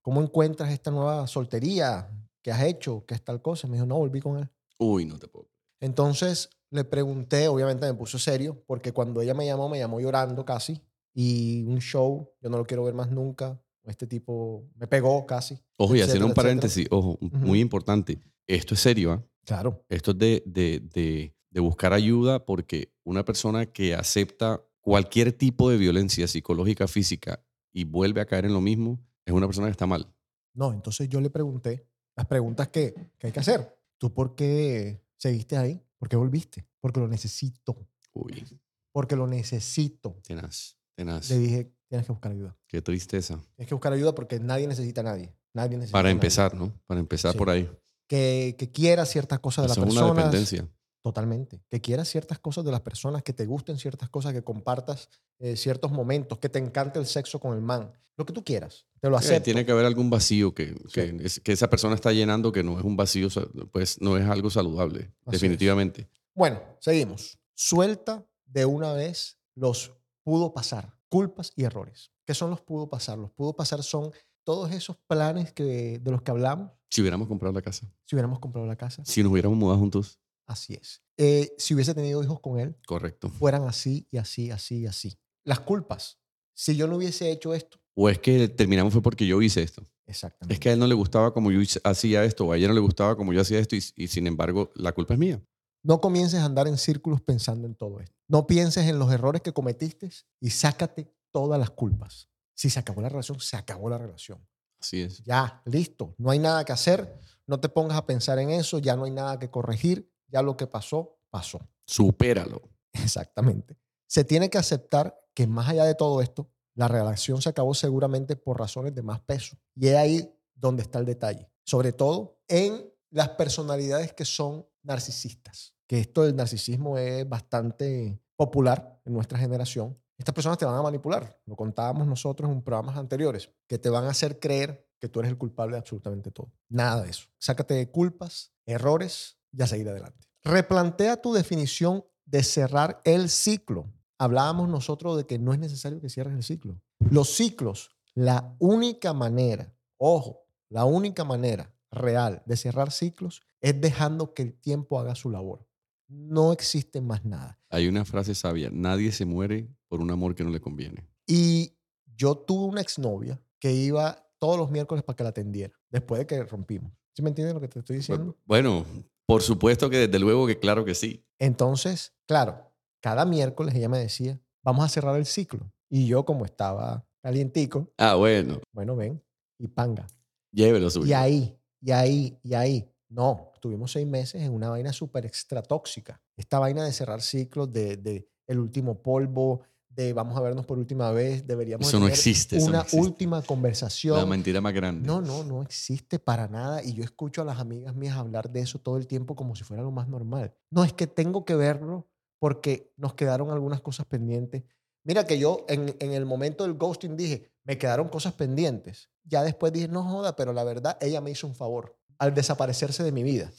cómo encuentras esta nueva soltería? ¿Qué has hecho? ¿Qué es tal cosa? Me dijo, no, volví con él. Uy, no te puedo. Entonces le pregunté, obviamente me puso serio, porque cuando ella me llamó, me llamó llorando casi. Y un show, yo no lo quiero ver más nunca. Este tipo me pegó casi. Ojo, y etcétera, haciendo un etcétera. paréntesis, ojo, muy importante. Esto es serio, ¿ah? Claro. Esto es de, de, de, de buscar ayuda porque una persona que acepta cualquier tipo de violencia psicológica, física y vuelve a caer en lo mismo, es una persona que está mal. No, entonces yo le pregunté las preguntas que, que hay que hacer. ¿Tú por qué seguiste ahí? ¿Por qué volviste? Porque lo necesito. Uy, Porque lo necesito. tenaz, tenaz. Le dije, tienes que buscar ayuda. Qué tristeza. Tienes que buscar ayuda porque nadie necesita a nadie. Nadie necesita Para a nadie. empezar, ¿no? Para empezar Sí. por ahí. Que, que quieras ciertas cosas de las Eso es una personas. dependencia. Totalmente. Que quieras ciertas cosas de las personas, que te gusten ciertas cosas, que compartas eh, ciertos momentos, que te encante el sexo con el man. Lo que tú quieras. Te lo Eh, acepto. tiene que haber algún vacío que, que, Sí. es- que esa persona está llenando que no es un vacío, pues no es algo saludable, Así es. definitivamente. Bueno, seguimos. Suelta de una vez los pudo pasar, culpas y errores. ¿Qué son los pudo pasar? Los pudo pasar son todos esos planes que, de los que hablamos. Si hubiéramos comprado la casa, Si hubiéramos comprado la casa, si nos hubiéramos mudado juntos, así es. Eh, si hubiese tenido hijos con él, correcto. fueran así y así, así y así. Las culpas. Si yo no hubiese hecho esto, O es que terminamos fue porque yo hice esto. exactamente. Es que a él no le gustaba como yo hacía esto, o a ella no le gustaba como yo hacía esto, y, y sin embargo, la culpa es mía. No comiences a andar en círculos pensando en todo esto. No pienses en los errores que cometiste y sácate todas las culpas. Si se acabó la relación, se acabó la relación. Así es. Ya, listo. No hay nada que hacer. No te pongas a pensar en eso. Ya no hay nada que corregir. Ya lo que pasó, pasó. Supéralo. Exactamente. Se tiene que aceptar que más allá de todo esto, la relación se acabó seguramente por razones de más peso. Y es ahí donde está el detalle. Sobre todo en las personalidades que son narcisistas. Que esto del narcisismo es bastante popular en nuestra generación. Estas personas te van a manipular. Lo contábamos nosotros en programas anteriores. Que te van a hacer creer que tú eres el culpable de absolutamente todo. Nada de eso. Sácate de culpas, errores y a seguir adelante. Replantea tu definición de cerrar el ciclo. Hablábamos nosotros de que no es necesario que cierres el ciclo. Los ciclos, la única manera, ojo, la única manera real de cerrar ciclos es dejando que el tiempo haga su labor. No existe más nada. Hay una frase sabia, nadie se muere por un amor que no le conviene. Y yo tuve una exnovia que iba todos los miércoles para que la atendiera, después de que rompimos. ¿Sí me entiendes lo que te estoy diciendo? Bueno, por supuesto que desde luego que claro que sí. Entonces, claro, cada miércoles ella me decía, vamos a cerrar el ciclo. Y yo, como estaba calientico, Ah, bueno, bueno, ven, y panga. llévelo suyo. Y ahí, y ahí, y ahí. No, estuvimos seis meses en una vaina súper extra tóxica. Esta vaina de cerrar ciclos, de, de el último polvo, de vamos a vernos por última vez, deberíamos Eso no tener existe, eso no una existe. última conversación. La mentira más grande. No, no, no existe para nada. Y yo escucho a las amigas mías hablar de eso todo el tiempo como si fuera lo más normal. No, es que tengo que verlo porque nos quedaron algunas cosas pendientes. Mira que yo en, en el momento del ghosting dije, me quedaron cosas pendientes. Ya después dije, no joda, pero la verdad, ella me hizo un favor al desaparecerse de mi vida.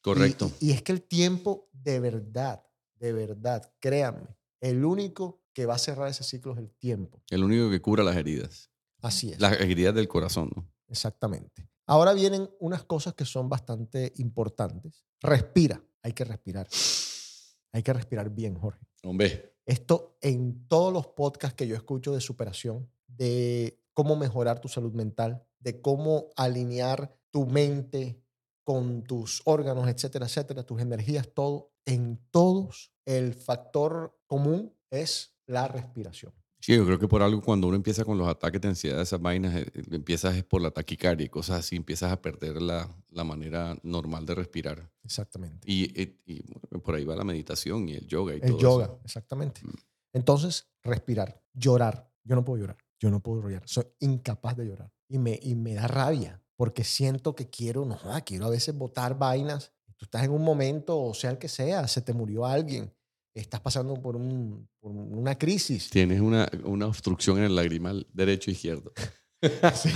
Correcto. Y, y es que el tiempo, de verdad, de verdad, créanme, el único que va a cerrar ese ciclo es el tiempo. El único que cura las heridas. Así es. Las heridas del corazón, ¿no? Exactamente. Ahora vienen unas cosas que son bastante importantes. Respira. Hay que respirar. Hay que respirar bien, Jorge. Hombre, Esto en todos los podcasts que yo escucho de superación, de cómo mejorar tu salud mental, de cómo alinear tu mente con tus órganos, etcétera, etcétera, tus energías, todo, en todos el factor común es la respiración. sí, yo creo que por algo cuando uno empieza con los ataques de ansiedad, esas vainas, eh, empiezas es por la taquicardia y cosas así, empiezas a perder la, la manera normal de respirar. Exactamente. Y, y- y, bueno, por ahí va la meditación y el yoga y El todo yoga, eso. exactamente. Mm. Entonces, respirar, llorar. Yo no puedo llorar. Yo no puedo llorar. Soy incapaz de llorar. Y me, y me da rabia porque siento que quiero, no, quiero a veces botar vainas. Tú estás en un momento, o sea el que sea, se te murió alguien, estás pasando por, un, por una crisis. Tienes una, una obstrucción en el lagrimal derecho e izquierdo. Sí.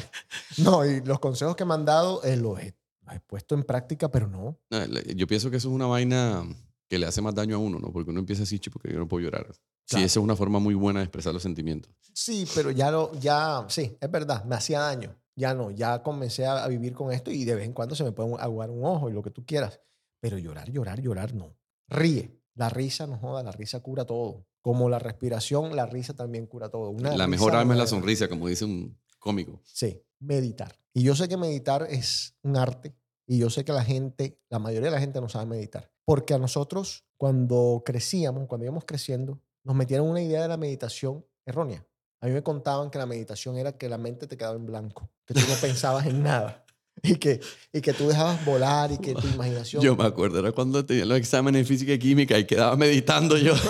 No, y los consejos que me han dado eh, los, he, los he puesto en práctica, pero no. No, Yo pienso que eso es una vaina que le hace más daño a uno, ¿no? Porque uno empieza así, chico, porque yo no puedo llorar. Sí, Claro. esa es una forma muy buena de expresar los sentimientos. Sí, pero ya lo, ya, sí, es verdad, me hacía daño. Ya no, ya comencé a, a vivir con esto y de vez en cuando se me puede aguar un ojo y lo que tú quieras. Pero llorar, llorar, llorar, no. Ríe. La risa no joda, la risa cura todo. Como la respiración, la risa también cura todo. Una la mejor arma es la sonrisa, como dice un cómico. Sí, meditar. Y yo sé que meditar es un arte y yo sé que la gente, la mayoría de la gente no sabe meditar. Porque a nosotros, cuando crecíamos, cuando íbamos creciendo, nos metieron una idea de la meditación errónea. A mí me contaban que la meditación era que la mente te quedaba en blanco, que tú no pensabas en nada y que, y que tú dejabas volar y que tu imaginación... Yo me acuerdo, era cuando tenía los exámenes de física y química y quedaba meditando yo.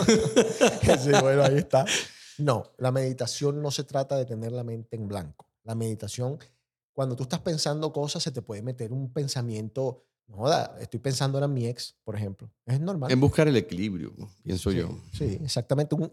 Sí, bueno, ahí está. No, la meditación no se trata de tener la mente en blanco. La meditación, cuando tú estás pensando cosas, se te puede meter un pensamiento, no joda, estoy pensando ahora en mi ex, por ejemplo. Es normal. en buscar el equilibrio, pienso Sí, yo. Sí, exactamente. Un-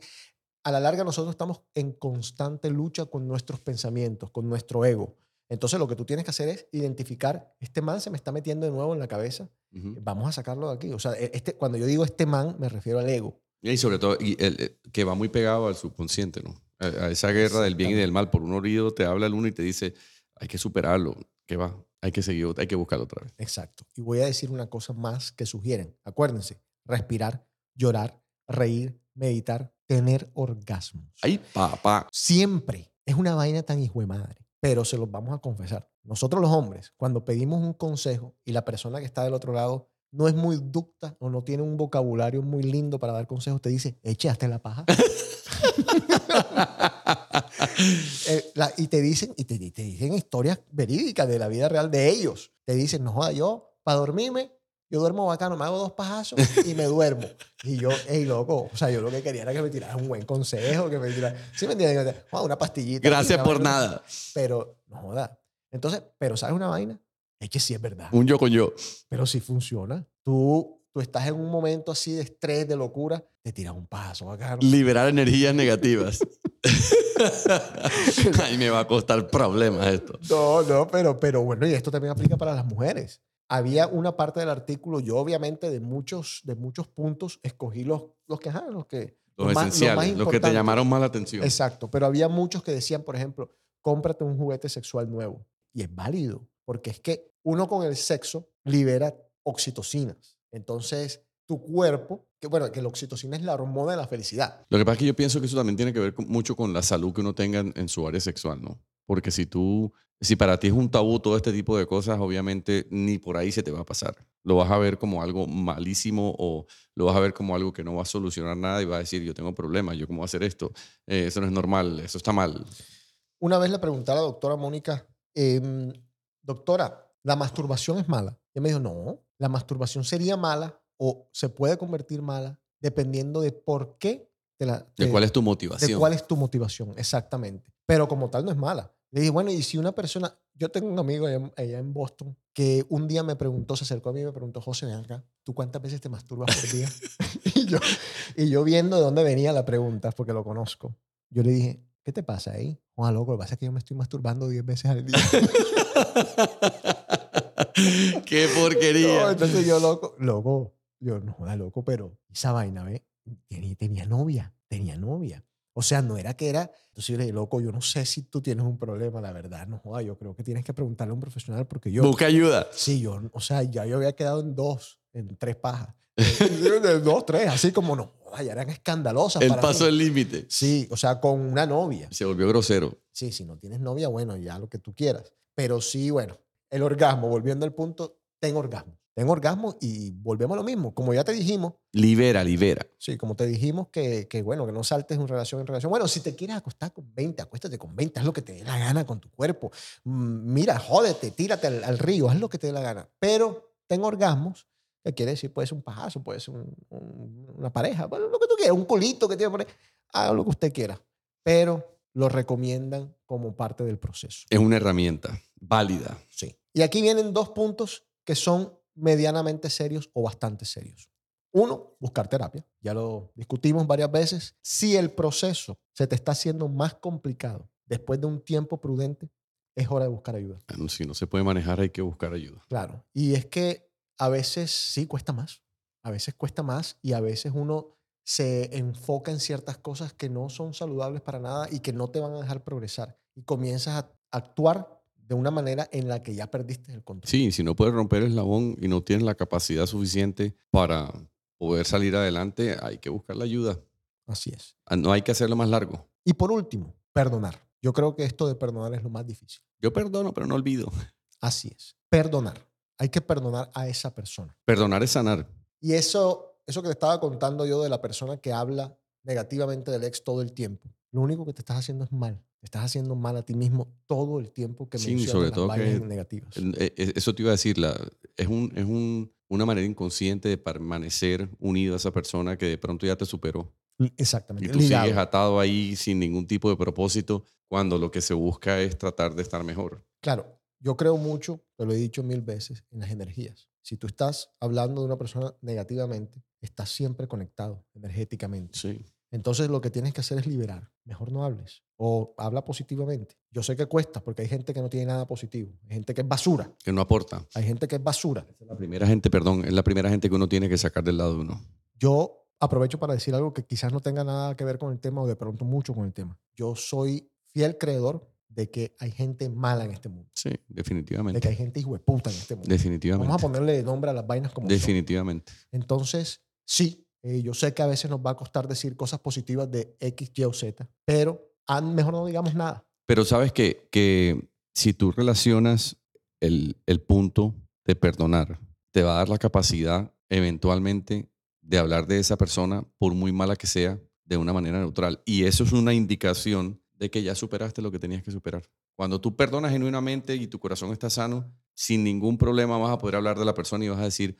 a la larga nosotros estamos en constante lucha con nuestros pensamientos, con nuestro ego. Entonces lo que tú tienes que hacer es identificar, este man se me está metiendo de nuevo en la cabeza, Ujú. vamos a sacarlo de aquí. O sea, e- este, cuando yo digo este man, me refiero al ego. Y sobre todo, y el- el- que va muy pegado al subconsciente, ¿no? A, a esa guerra del bien y del mal. Por un oído te habla el uno y te dice, hay que superarlo. que va? Hay que seguir, hay que buscarlo otra vez. Exacto. Y voy a decir una cosa más que sugieren. Acuérdense, respirar, llorar, reír, meditar, tener orgasmos. Ay, papá. Siempre es una vaina tan hijo de madre, pero se los vamos a confesar. Nosotros los hombres, cuando pedimos un consejo y la persona que está del otro lado no es muy ducta o no tiene un vocabulario muy lindo para dar consejos, te dice, eche hasta la paja. Eh, la- y te dicen, y te, y te dicen historias verídicas de la vida real de ellos. Te dicen, no joda, yo, para dormirme, yo duermo bacano, me hago dos pajazos y me duermo. Y yo, hey, loco, o sea, yo lo que quería era que me tiraras un buen consejo, que me tiraras, ¿sí me entiendes? Una pastillita. Gracias por vaina. nada. Pero, no joda. Entonces, pero ¿sabes una vaina? Es que sí es verdad, Un yo con yo. pero sí funciona. Tú, tú estás en un momento así de estrés, de locura, te tiras un paso bacano. Liberar energías negativas. Ay, me va a costar problemas esto. No, no, pero, pero bueno, y esto también aplica para las mujeres. Había una parte del artículo, yo obviamente de muchos, de muchos puntos escogí los, los que, ajá, los que... Los, más- más esenciales, los que te llamaron más la atención. Exacto, pero había muchos que decían, por ejemplo, cómprate un juguete sexual nuevo. Y es válido, porque es que uno con el sexo libera oxitocinas. Entonces, tu cuerpo, que bueno, que la oxitocina es la hormona de la felicidad. Lo que pasa es que yo pienso que eso también tiene que ver con- mucho con la salud que uno tenga en, en su área sexual, ¿no? Porque si tú, si para ti es un tabú todo este tipo de cosas, obviamente ni por ahí se te va a pasar. Lo vas a ver como algo malísimo o lo vas a ver como algo que no va a solucionar nada y vas a decir, yo tengo problemas, yo cómo voy a hacer esto, Eh, eso no es normal, eso está mal. Una vez le pregunté a la doctora Mónica, em, doctora, ¿la masturbación es mala? Y ella me dijo, no, la masturbación sería mala o se puede convertir mala dependiendo de por qué te la... ¿De cuál es tu de motivación? cuál es tu motivación, exactamente. Pero como tal no es mala. Le dije, bueno, y si una persona, yo tengo un amigo allá, en- allá en Boston que un día me preguntó, se acercó a mí y me preguntó, José, ven acá, ¿tú cuántas veces te masturbas por día? y, yo, y yo viendo de dónde venía la pregunta, porque lo conozco, yo le dije, ¿qué te pasa ahí? Juan, loco, lo que pasa es que yo me estoy masturbando 10 veces al día. ¡Qué No, porquería! entonces yo, loco, loco, yo no joda, loco, pero esa vaina, ¿ves? Tenía, tenía novia, tenía novia. O sea, no era que era. Entonces yo le dije, loco, yo no sé si tú tienes un problema, la verdad, no joda, yo creo que tienes que preguntarle a un profesional porque yo. Busca ayuda. Sí, yo, o sea, ya yo había quedado en dos, en tres pajas. De dos, tres, así como no, ya eran escandalosas. El para paso del límite. Sí, o sea, con una novia. Se volvió grosero. Sí, si no tienes novia, bueno, ya lo que tú quieras. Pero sí, bueno, el orgasmo, volviendo al punto, tengo orgasmo. Tengo orgasmo y volvemos a lo mismo. Como ya te dijimos, Libera, libera. sí, como te dijimos, que, que bueno, que no saltes en relación en relación. Bueno, si te quieres acostar con 20, acuéstate con 20, haz lo que te dé la gana con tu cuerpo. Mm, Mira, jódete, tírate al, al río, haz lo que te dé la gana. Pero tengo orgasmos, que quiere decir, puede ser un pajazo, puede ser un- un- una pareja, bueno, lo que tú quieras, un colito que tiene por ahí, haga lo que usted quiera. Pero lo recomiendan como parte del proceso. Es una herramienta válida. Sí. Y aquí vienen dos puntos que son medianamente serios o bastante serios. Uno, buscar terapia. Ya lo discutimos varias veces. Si el proceso se te está haciendo más complicado después de un tiempo prudente, es hora de buscar ayuda. Bueno, Si no se puede manejar, hay que buscar ayuda. Claro. Y es que a veces sí cuesta más. A veces cuesta más y a veces uno se enfoca en ciertas cosas que no son saludables para nada y que no te van a dejar progresar. Y comienzas a actuar de una manera en la que ya perdiste el control. Sí, si no puedes romper el eslabón y no tienes la capacidad suficiente para poder salir adelante, hay que buscar la ayuda. Así es. Ah, No hay que hacerlo más largo. Y por último, perdonar. Yo creo que esto de perdonar es lo más difícil. Yo perdono, pero no olvido. Así es. Perdonar. Hay que perdonar a esa persona. Perdonar es sanar. Y eso, eso que te estaba contando yo de la persona que habla negativamente del ex todo el tiempo, lo único que te estás haciendo es mal. Estás haciendo mal a ti mismo todo el tiempo que Sí, mencionas sobre las todo que- negativas. Eh, eh, Eso te iba a decir, la, es, un, es un- una manera inconsciente de permanecer unido a esa persona que de pronto ya te superó. Exactamente. Y tú ligado. sigues atado ahí sin ningún tipo de propósito cuando lo que se busca es tratar de estar mejor. Claro, yo creo mucho, te lo he dicho mil veces, en las energías. Si tú estás hablando de una persona negativamente, estás siempre conectado energéticamente. Sí. Entonces lo que tienes que hacer es liberar. Mejor no hables. O habla positivamente. Yo sé que cuesta porque hay gente que no tiene nada positivo. Hay gente que es basura. Que no aporta. Hay gente que es basura. Es la primera gente, perdón, es la primera gente que uno tiene que sacar del lado de uno. Yo aprovecho para decir algo que quizás no tenga nada que ver con el tema o de pronto mucho con el tema. Yo soy fiel creedor de que hay gente mala en este mundo. Sí, De definitivamente. que hay gente hijueputa en este mundo. Definitivamente. Vamos a ponerle nombre a las vainas como son. Definitivamente. Entonces, sí, eh, yo sé que a veces nos va a costar decir cosas positivas de X, Y o Z, pero mejor no digamos nada. Pero sabes que, que si tú relacionas el, el punto de perdonar, te va a dar la capacidad eventualmente de hablar de esa persona, por muy mala que sea, de una manera neutral. Y eso es una indicación de que ya superaste lo que tenías que superar. Cuando tú perdonas genuinamente y tu corazón está sano, sin ningún problema vas a poder hablar de la persona y vas a decir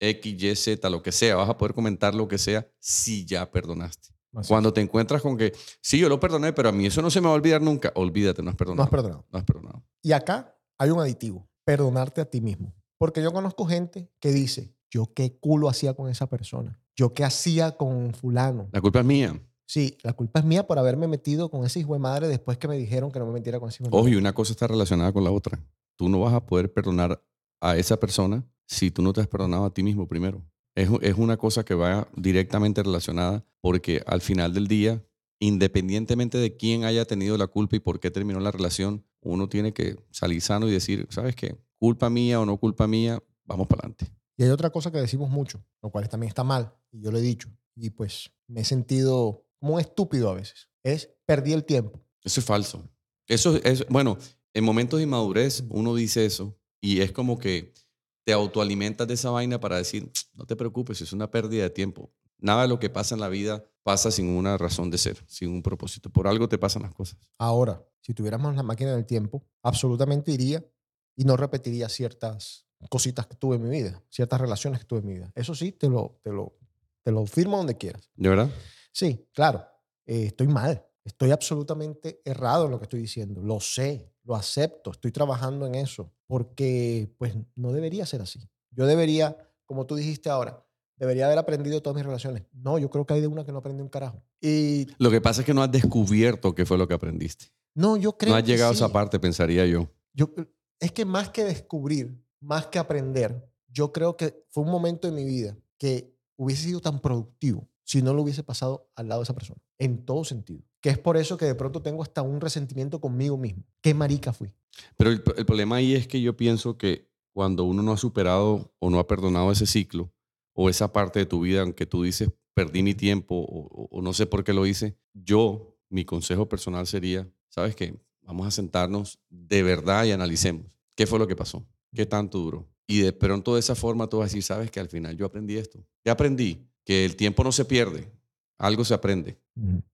X, Y, Z, lo que sea, vas a poder comentar lo que sea si ya perdonaste. Así Cuando te encuentras con que, sí, yo lo perdoné, pero a mí eso no se me va a olvidar nunca, olvídate, no has perdonado. no has perdonado. No has perdonado. Y acá hay un aditivo, perdonarte a ti mismo. Porque yo conozco gente que dice, yo qué culo hacía con esa persona, yo qué hacía con fulano. La culpa es mía. Sí, la culpa es mía por haberme metido con ese hijo de madre después que me dijeron que no me metiera con ese hijo de Ojo, madre. y una cosa está relacionada con la otra. Tú no vas a poder perdonar a esa persona si tú no te has perdonado a ti mismo primero. Es, es una cosa que va directamente relacionada porque al final del día, independientemente de quién haya tenido la culpa y por qué terminó la relación, uno tiene que salir sano y decir, ¿sabes qué? Culpa mía o no culpa mía, vamos para adelante. Y hay otra cosa que decimos mucho, lo cual también está mal, y yo lo he dicho, y pues me he sentido como un estúpido a veces, es perdí el tiempo. Eso es falso. Eso es, bueno, en momentos de inmadurez uno dice eso y es como que te autoalimentas de esa vaina para decir, no te preocupes, es una pérdida de tiempo. Nada de lo que pasa en la vida pasa sin una razón de ser, sin un propósito. Por algo te pasan las cosas. Ahora, si tuviéramos la máquina del tiempo, absolutamente iría y no repetiría ciertas cositas que tuve en mi vida, ciertas relaciones que tuve en mi vida. Eso sí, te lo, te lo, te lo firmo donde quieras. ¿De verdad? Sí, claro, eh, estoy mal, estoy absolutamente errado en lo que estoy diciendo, lo sé, lo acepto, estoy trabajando en eso, porque pues no debería ser así. Yo debería, como tú dijiste ahora, debería haber aprendido todas mis relaciones. No, yo creo que hay de una que no aprendí un carajo. Y Lo que pasa es que no has descubierto qué fue lo que aprendiste. no, yo creo No has que llegado a sí. esa parte, pensaría yo. Yo, es que más que descubrir, más que aprender, yo creo que fue un momento en mi vida que hubiese sido tan productivo si no lo hubiese pasado al lado de esa persona, en todo sentido. Que es por eso que de pronto tengo hasta un resentimiento conmigo mismo. ¿Qué marica fui? Pero el, problema ahí es que yo pienso que cuando uno no ha superado o no ha perdonado ese ciclo o esa parte de tu vida, aunque tú dices, perdí mi tiempo o no sé por qué lo hice, yo, mi consejo personal sería, ¿sabes qué? Vamos a sentarnos de verdad y analicemos. ¿Qué fue lo que pasó? ¿Qué tanto duró? Y de pronto de esa forma tú vas a decir, ¿sabes que al final yo aprendí esto? ¿Qué aprendí? Que el tiempo no se pierde, algo se aprende.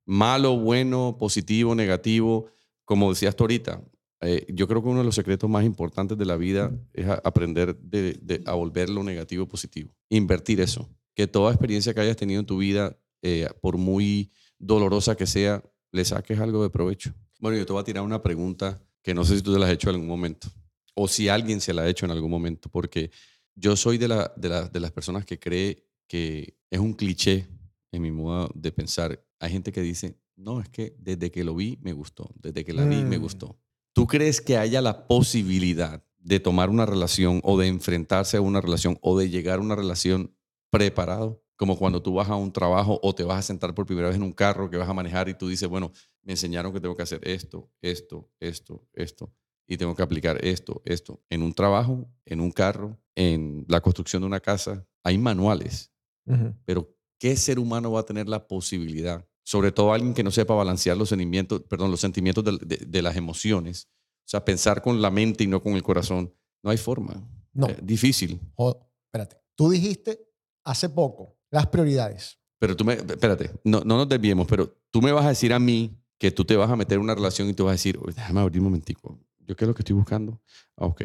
Malo, bueno, positivo, negativo, como decías tú ahorita, eh, yo creo que uno de los secretos más importantes de la vida es a- aprender de, de- a volver lo negativo positivo, invertir eso, que toda experiencia que hayas tenido en tu vida, eh, por muy dolorosa que sea, le saques algo de provecho. Bueno, yo te voy a tirar una pregunta que no sé si tú te la has hecho en algún momento, o si alguien se la ha hecho en algún momento, porque yo soy de, la, de, la- de las personas que cree que es un cliché en mi modo de pensar. Hay gente que dice, no, es que desde que lo vi me gustó, desde que la vi me Mm. gustó. ¿Tú crees que haya la posibilidad de tomar una relación o de enfrentarse a una relación o de llegar a una relación preparado? Como cuando tú vas a un trabajo o te vas a sentar por primera vez en un carro que vas a manejar y tú dices, bueno, me enseñaron que tengo que hacer esto, esto, esto, esto, y tengo que aplicar esto, esto. En un trabajo, en un carro, en la construcción de una casa, hay manuales, Ujú. pero ¿qué ser humano va a tener la posibilidad? Sobre todo alguien que no sepa balancear los sentimientos, perdón, los sentimientos de, de- de las emociones. O sea, pensar con la mente y no con el corazón. No hay forma. No. Eh, difícil. Jo- espérate. Tú dijiste hace poco las prioridades. Pero tú me, espérate, no, no nos desviemos, pero tú me vas a decir a mí que tú te vas a meter en una relación y tú vas a decir, "Oye, déjame abrir un momentico. ¿Yo qué es lo que estoy buscando? Ah, ok.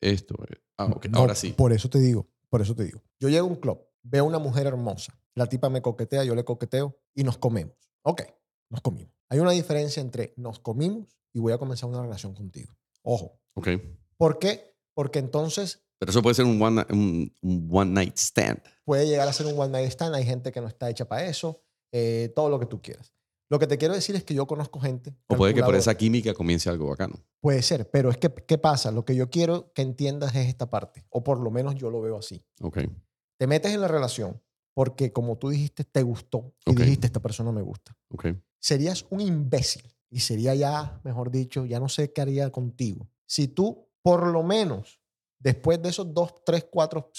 Esto. eh, Ah, ok. No, Ahora sí. Por eso te digo, por eso te digo. Yo llego a un club, veo una mujer hermosa, la tipa me coquetea, yo le coqueteo y nos comemos. Ok, nos comimos. Hay una diferencia entre nos comimos y voy a comenzar una relación contigo. Ojo. Ok. ¿Por qué? Porque entonces Pero eso puede ser un one, un, un one night stand. puede llegar a ser un one night stand. Hay gente que no está hecha para eso, eh, todo lo que tú quieras. Lo que te quiero decir es que yo conozco gente. O puede que por esa química comience algo bacano. Puede ser, pero es que, ¿qué pasa? Lo que yo quiero que entiendas es esta parte, o por lo menos yo lo veo así. Ok. Te metes en la relación porque, como tú dijiste, te gustó y Ok. dijiste, esta persona me gusta. Ok. Serías un imbécil y sería ya, mejor dicho, ya no sé qué haría contigo. Si tú, por lo menos, después de esos dos, tres, cuatro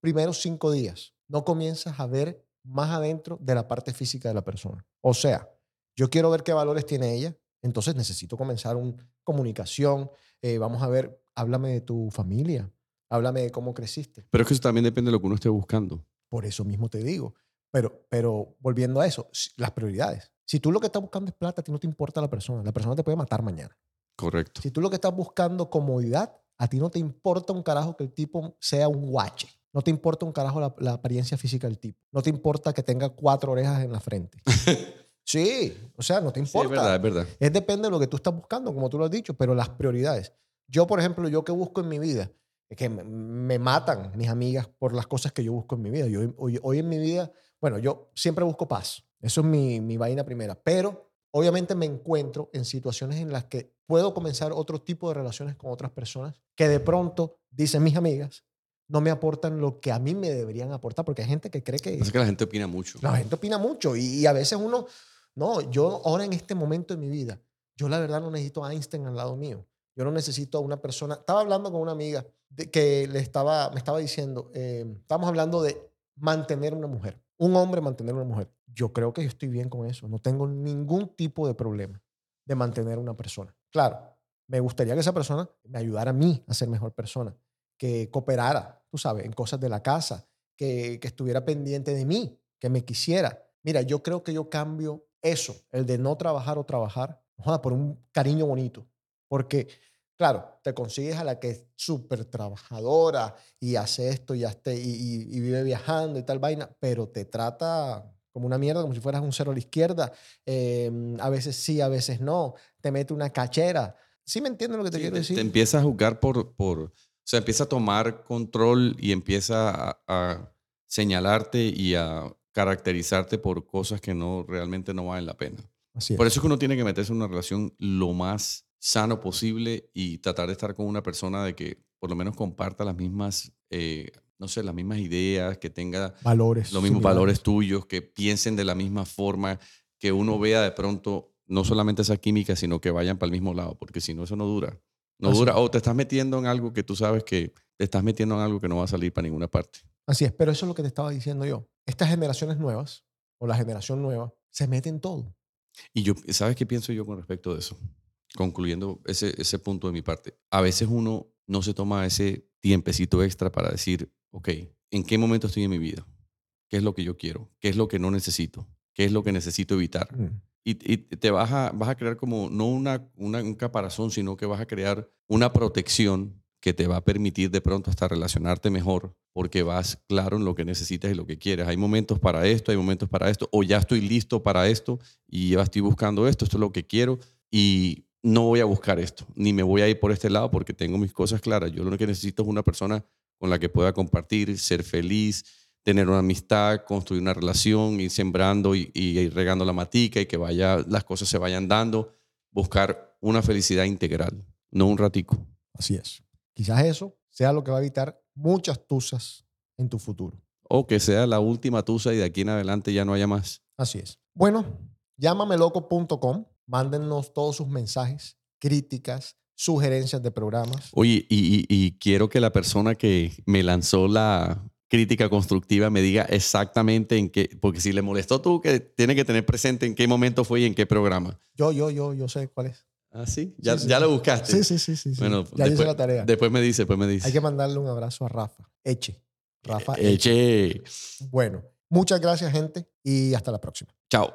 primeros cinco días, no comienzas a ver más adentro de la parte física de la persona. O sea, yo quiero ver qué valores tiene ella, entonces necesito comenzar una comunicación. eh, vamos a ver, háblame de tu familia, háblame de cómo creciste. Pero es que eso también depende de lo que uno esté buscando. Por eso mismo te digo. Pero, pero volviendo a eso, las prioridades. Si tú lo que estás buscando es plata, a ti no te importa la persona. La persona te puede matar mañana. Correcto. Si tú lo que estás buscando comodidad, a ti no te importa un carajo que el tipo sea un guache. No te importa un carajo la, la apariencia física del tipo. No te importa que tenga cuatro orejas en la frente. sí, o sea, no te Sí, importa. es verdad, es verdad. Es depende de lo que tú estás buscando, como tú lo has dicho, pero las prioridades. Yo, por ejemplo, yo que busco en mi vida, es que me, matan mis amigas por las cosas que yo busco en mi vida. Yo, hoy, hoy en mi vida, bueno, yo siempre busco paz. Eso es mi, mi vaina primera. Pero obviamente me encuentro en situaciones en las que puedo comenzar otro tipo de relaciones con otras personas que de pronto, dicen mis amigas, no me aportan lo que a mí me deberían aportar, porque hay gente que cree que... Es que la gente opina mucho. La gente opina mucho y, y a veces uno, no, yo ahora en este momento de mi vida, yo la verdad no necesito a Einstein al lado mío. Yo no necesito a una persona. Estaba hablando con una amiga de- que le estaba, me estaba diciendo, eh, estamos hablando de mantener una mujer, un hombre mantener una mujer. Yo creo que yo estoy bien con eso, no tengo ningún tipo de problema de mantener una persona. Claro, me gustaría que esa persona me ayudara a mí a ser mejor persona, que cooperara, tú sabes, en cosas de la casa, que, que estuviera pendiente de mí, que me quisiera. Mira, yo creo que yo cambio eso, el de no trabajar o trabajar, por un cariño bonito. Porque, claro, te consigues a la que es súper trabajadora y hace esto y, hace, y, y- y vive viajando y tal vaina, pero te trata como una mierda, como si fueras un cero a la izquierda. eh, a veces sí, a veces no. Te mete una cachera. ¿Sí me entiendes lo que te Sí, quiero decir? te empieza a jugar por, por, o sea, empieza a tomar control y empieza a, a señalarte y a caracterizarte por cosas que no realmente no valen la pena. Así es. Por eso es que uno tiene que meterse en una relación lo más sano posible y tratar de estar con una persona de que por lo menos comparta las mismas, eh, no sé, las mismas ideas, que tenga valores. los mismos similares. valores tuyos, que piensen de la misma forma, que uno vea de pronto no solamente esa química, sino que vayan para el mismo lado, porque si no, eso no dura. No Así dura. O te estás metiendo en algo que tú sabes que te estás metiendo en algo que no va a salir para ninguna parte. Así es, pero eso es lo que te estaba diciendo yo. Estas generaciones nuevas, o la generación nueva, se meten todo. Y yo, ¿sabes qué pienso yo con respecto de eso? Concluyendo ese, ese punto de mi parte. A veces uno no se toma ese tiempecito extra para decir, ok, ¿en qué momento estoy en mi vida? ¿Qué es lo que yo quiero? ¿Qué es lo que no necesito? ¿Qué es lo que necesito evitar? Y, y te vas a, vas a crear como, no una, una- un caparazón, sino que vas a crear una protección que te va a permitir de pronto hasta relacionarte mejor porque vas claro en lo que necesitas y lo que quieres. Hay momentos para esto, hay momentos para esto, o ya estoy listo para esto y ya estoy buscando esto, esto es lo que quiero y no voy a buscar esto, ni me voy a ir por este lado porque tengo mis cosas claras. Yo lo que necesito es una persona con la que pueda compartir, ser feliz, tener una amistad, construir una relación, ir sembrando y, y ir regando la matica y que vaya, las cosas se vayan dando, buscar una felicidad integral, no un ratico. Así es. Quizás eso sea lo que va a evitar muchas tusas en tu futuro. O que sea la última tusa y de aquí en adelante ya no haya más. Así es. Bueno, llámameloco.com. Mándennos todos sus mensajes, críticas, sugerencias de programas. Oye, y, y- y quiero que la persona que me lanzó la crítica constructiva me diga exactamente en qué, porque si le molestó tú, que tiene que tener presente en qué momento fue y en qué programa. Yo, yo, yo, yo sé cuál es. Ah, sí, ya, Sí, sí, ya sí. lo buscaste. Sí, sí, sí, sí. Bueno, ya hice después, la tarea. después me dice, después me dice. Hay que mandarle un abrazo a Rafa. Eche. Rafa Eche. Eche. Bueno, muchas gracias, gente, y hasta la próxima. Chao.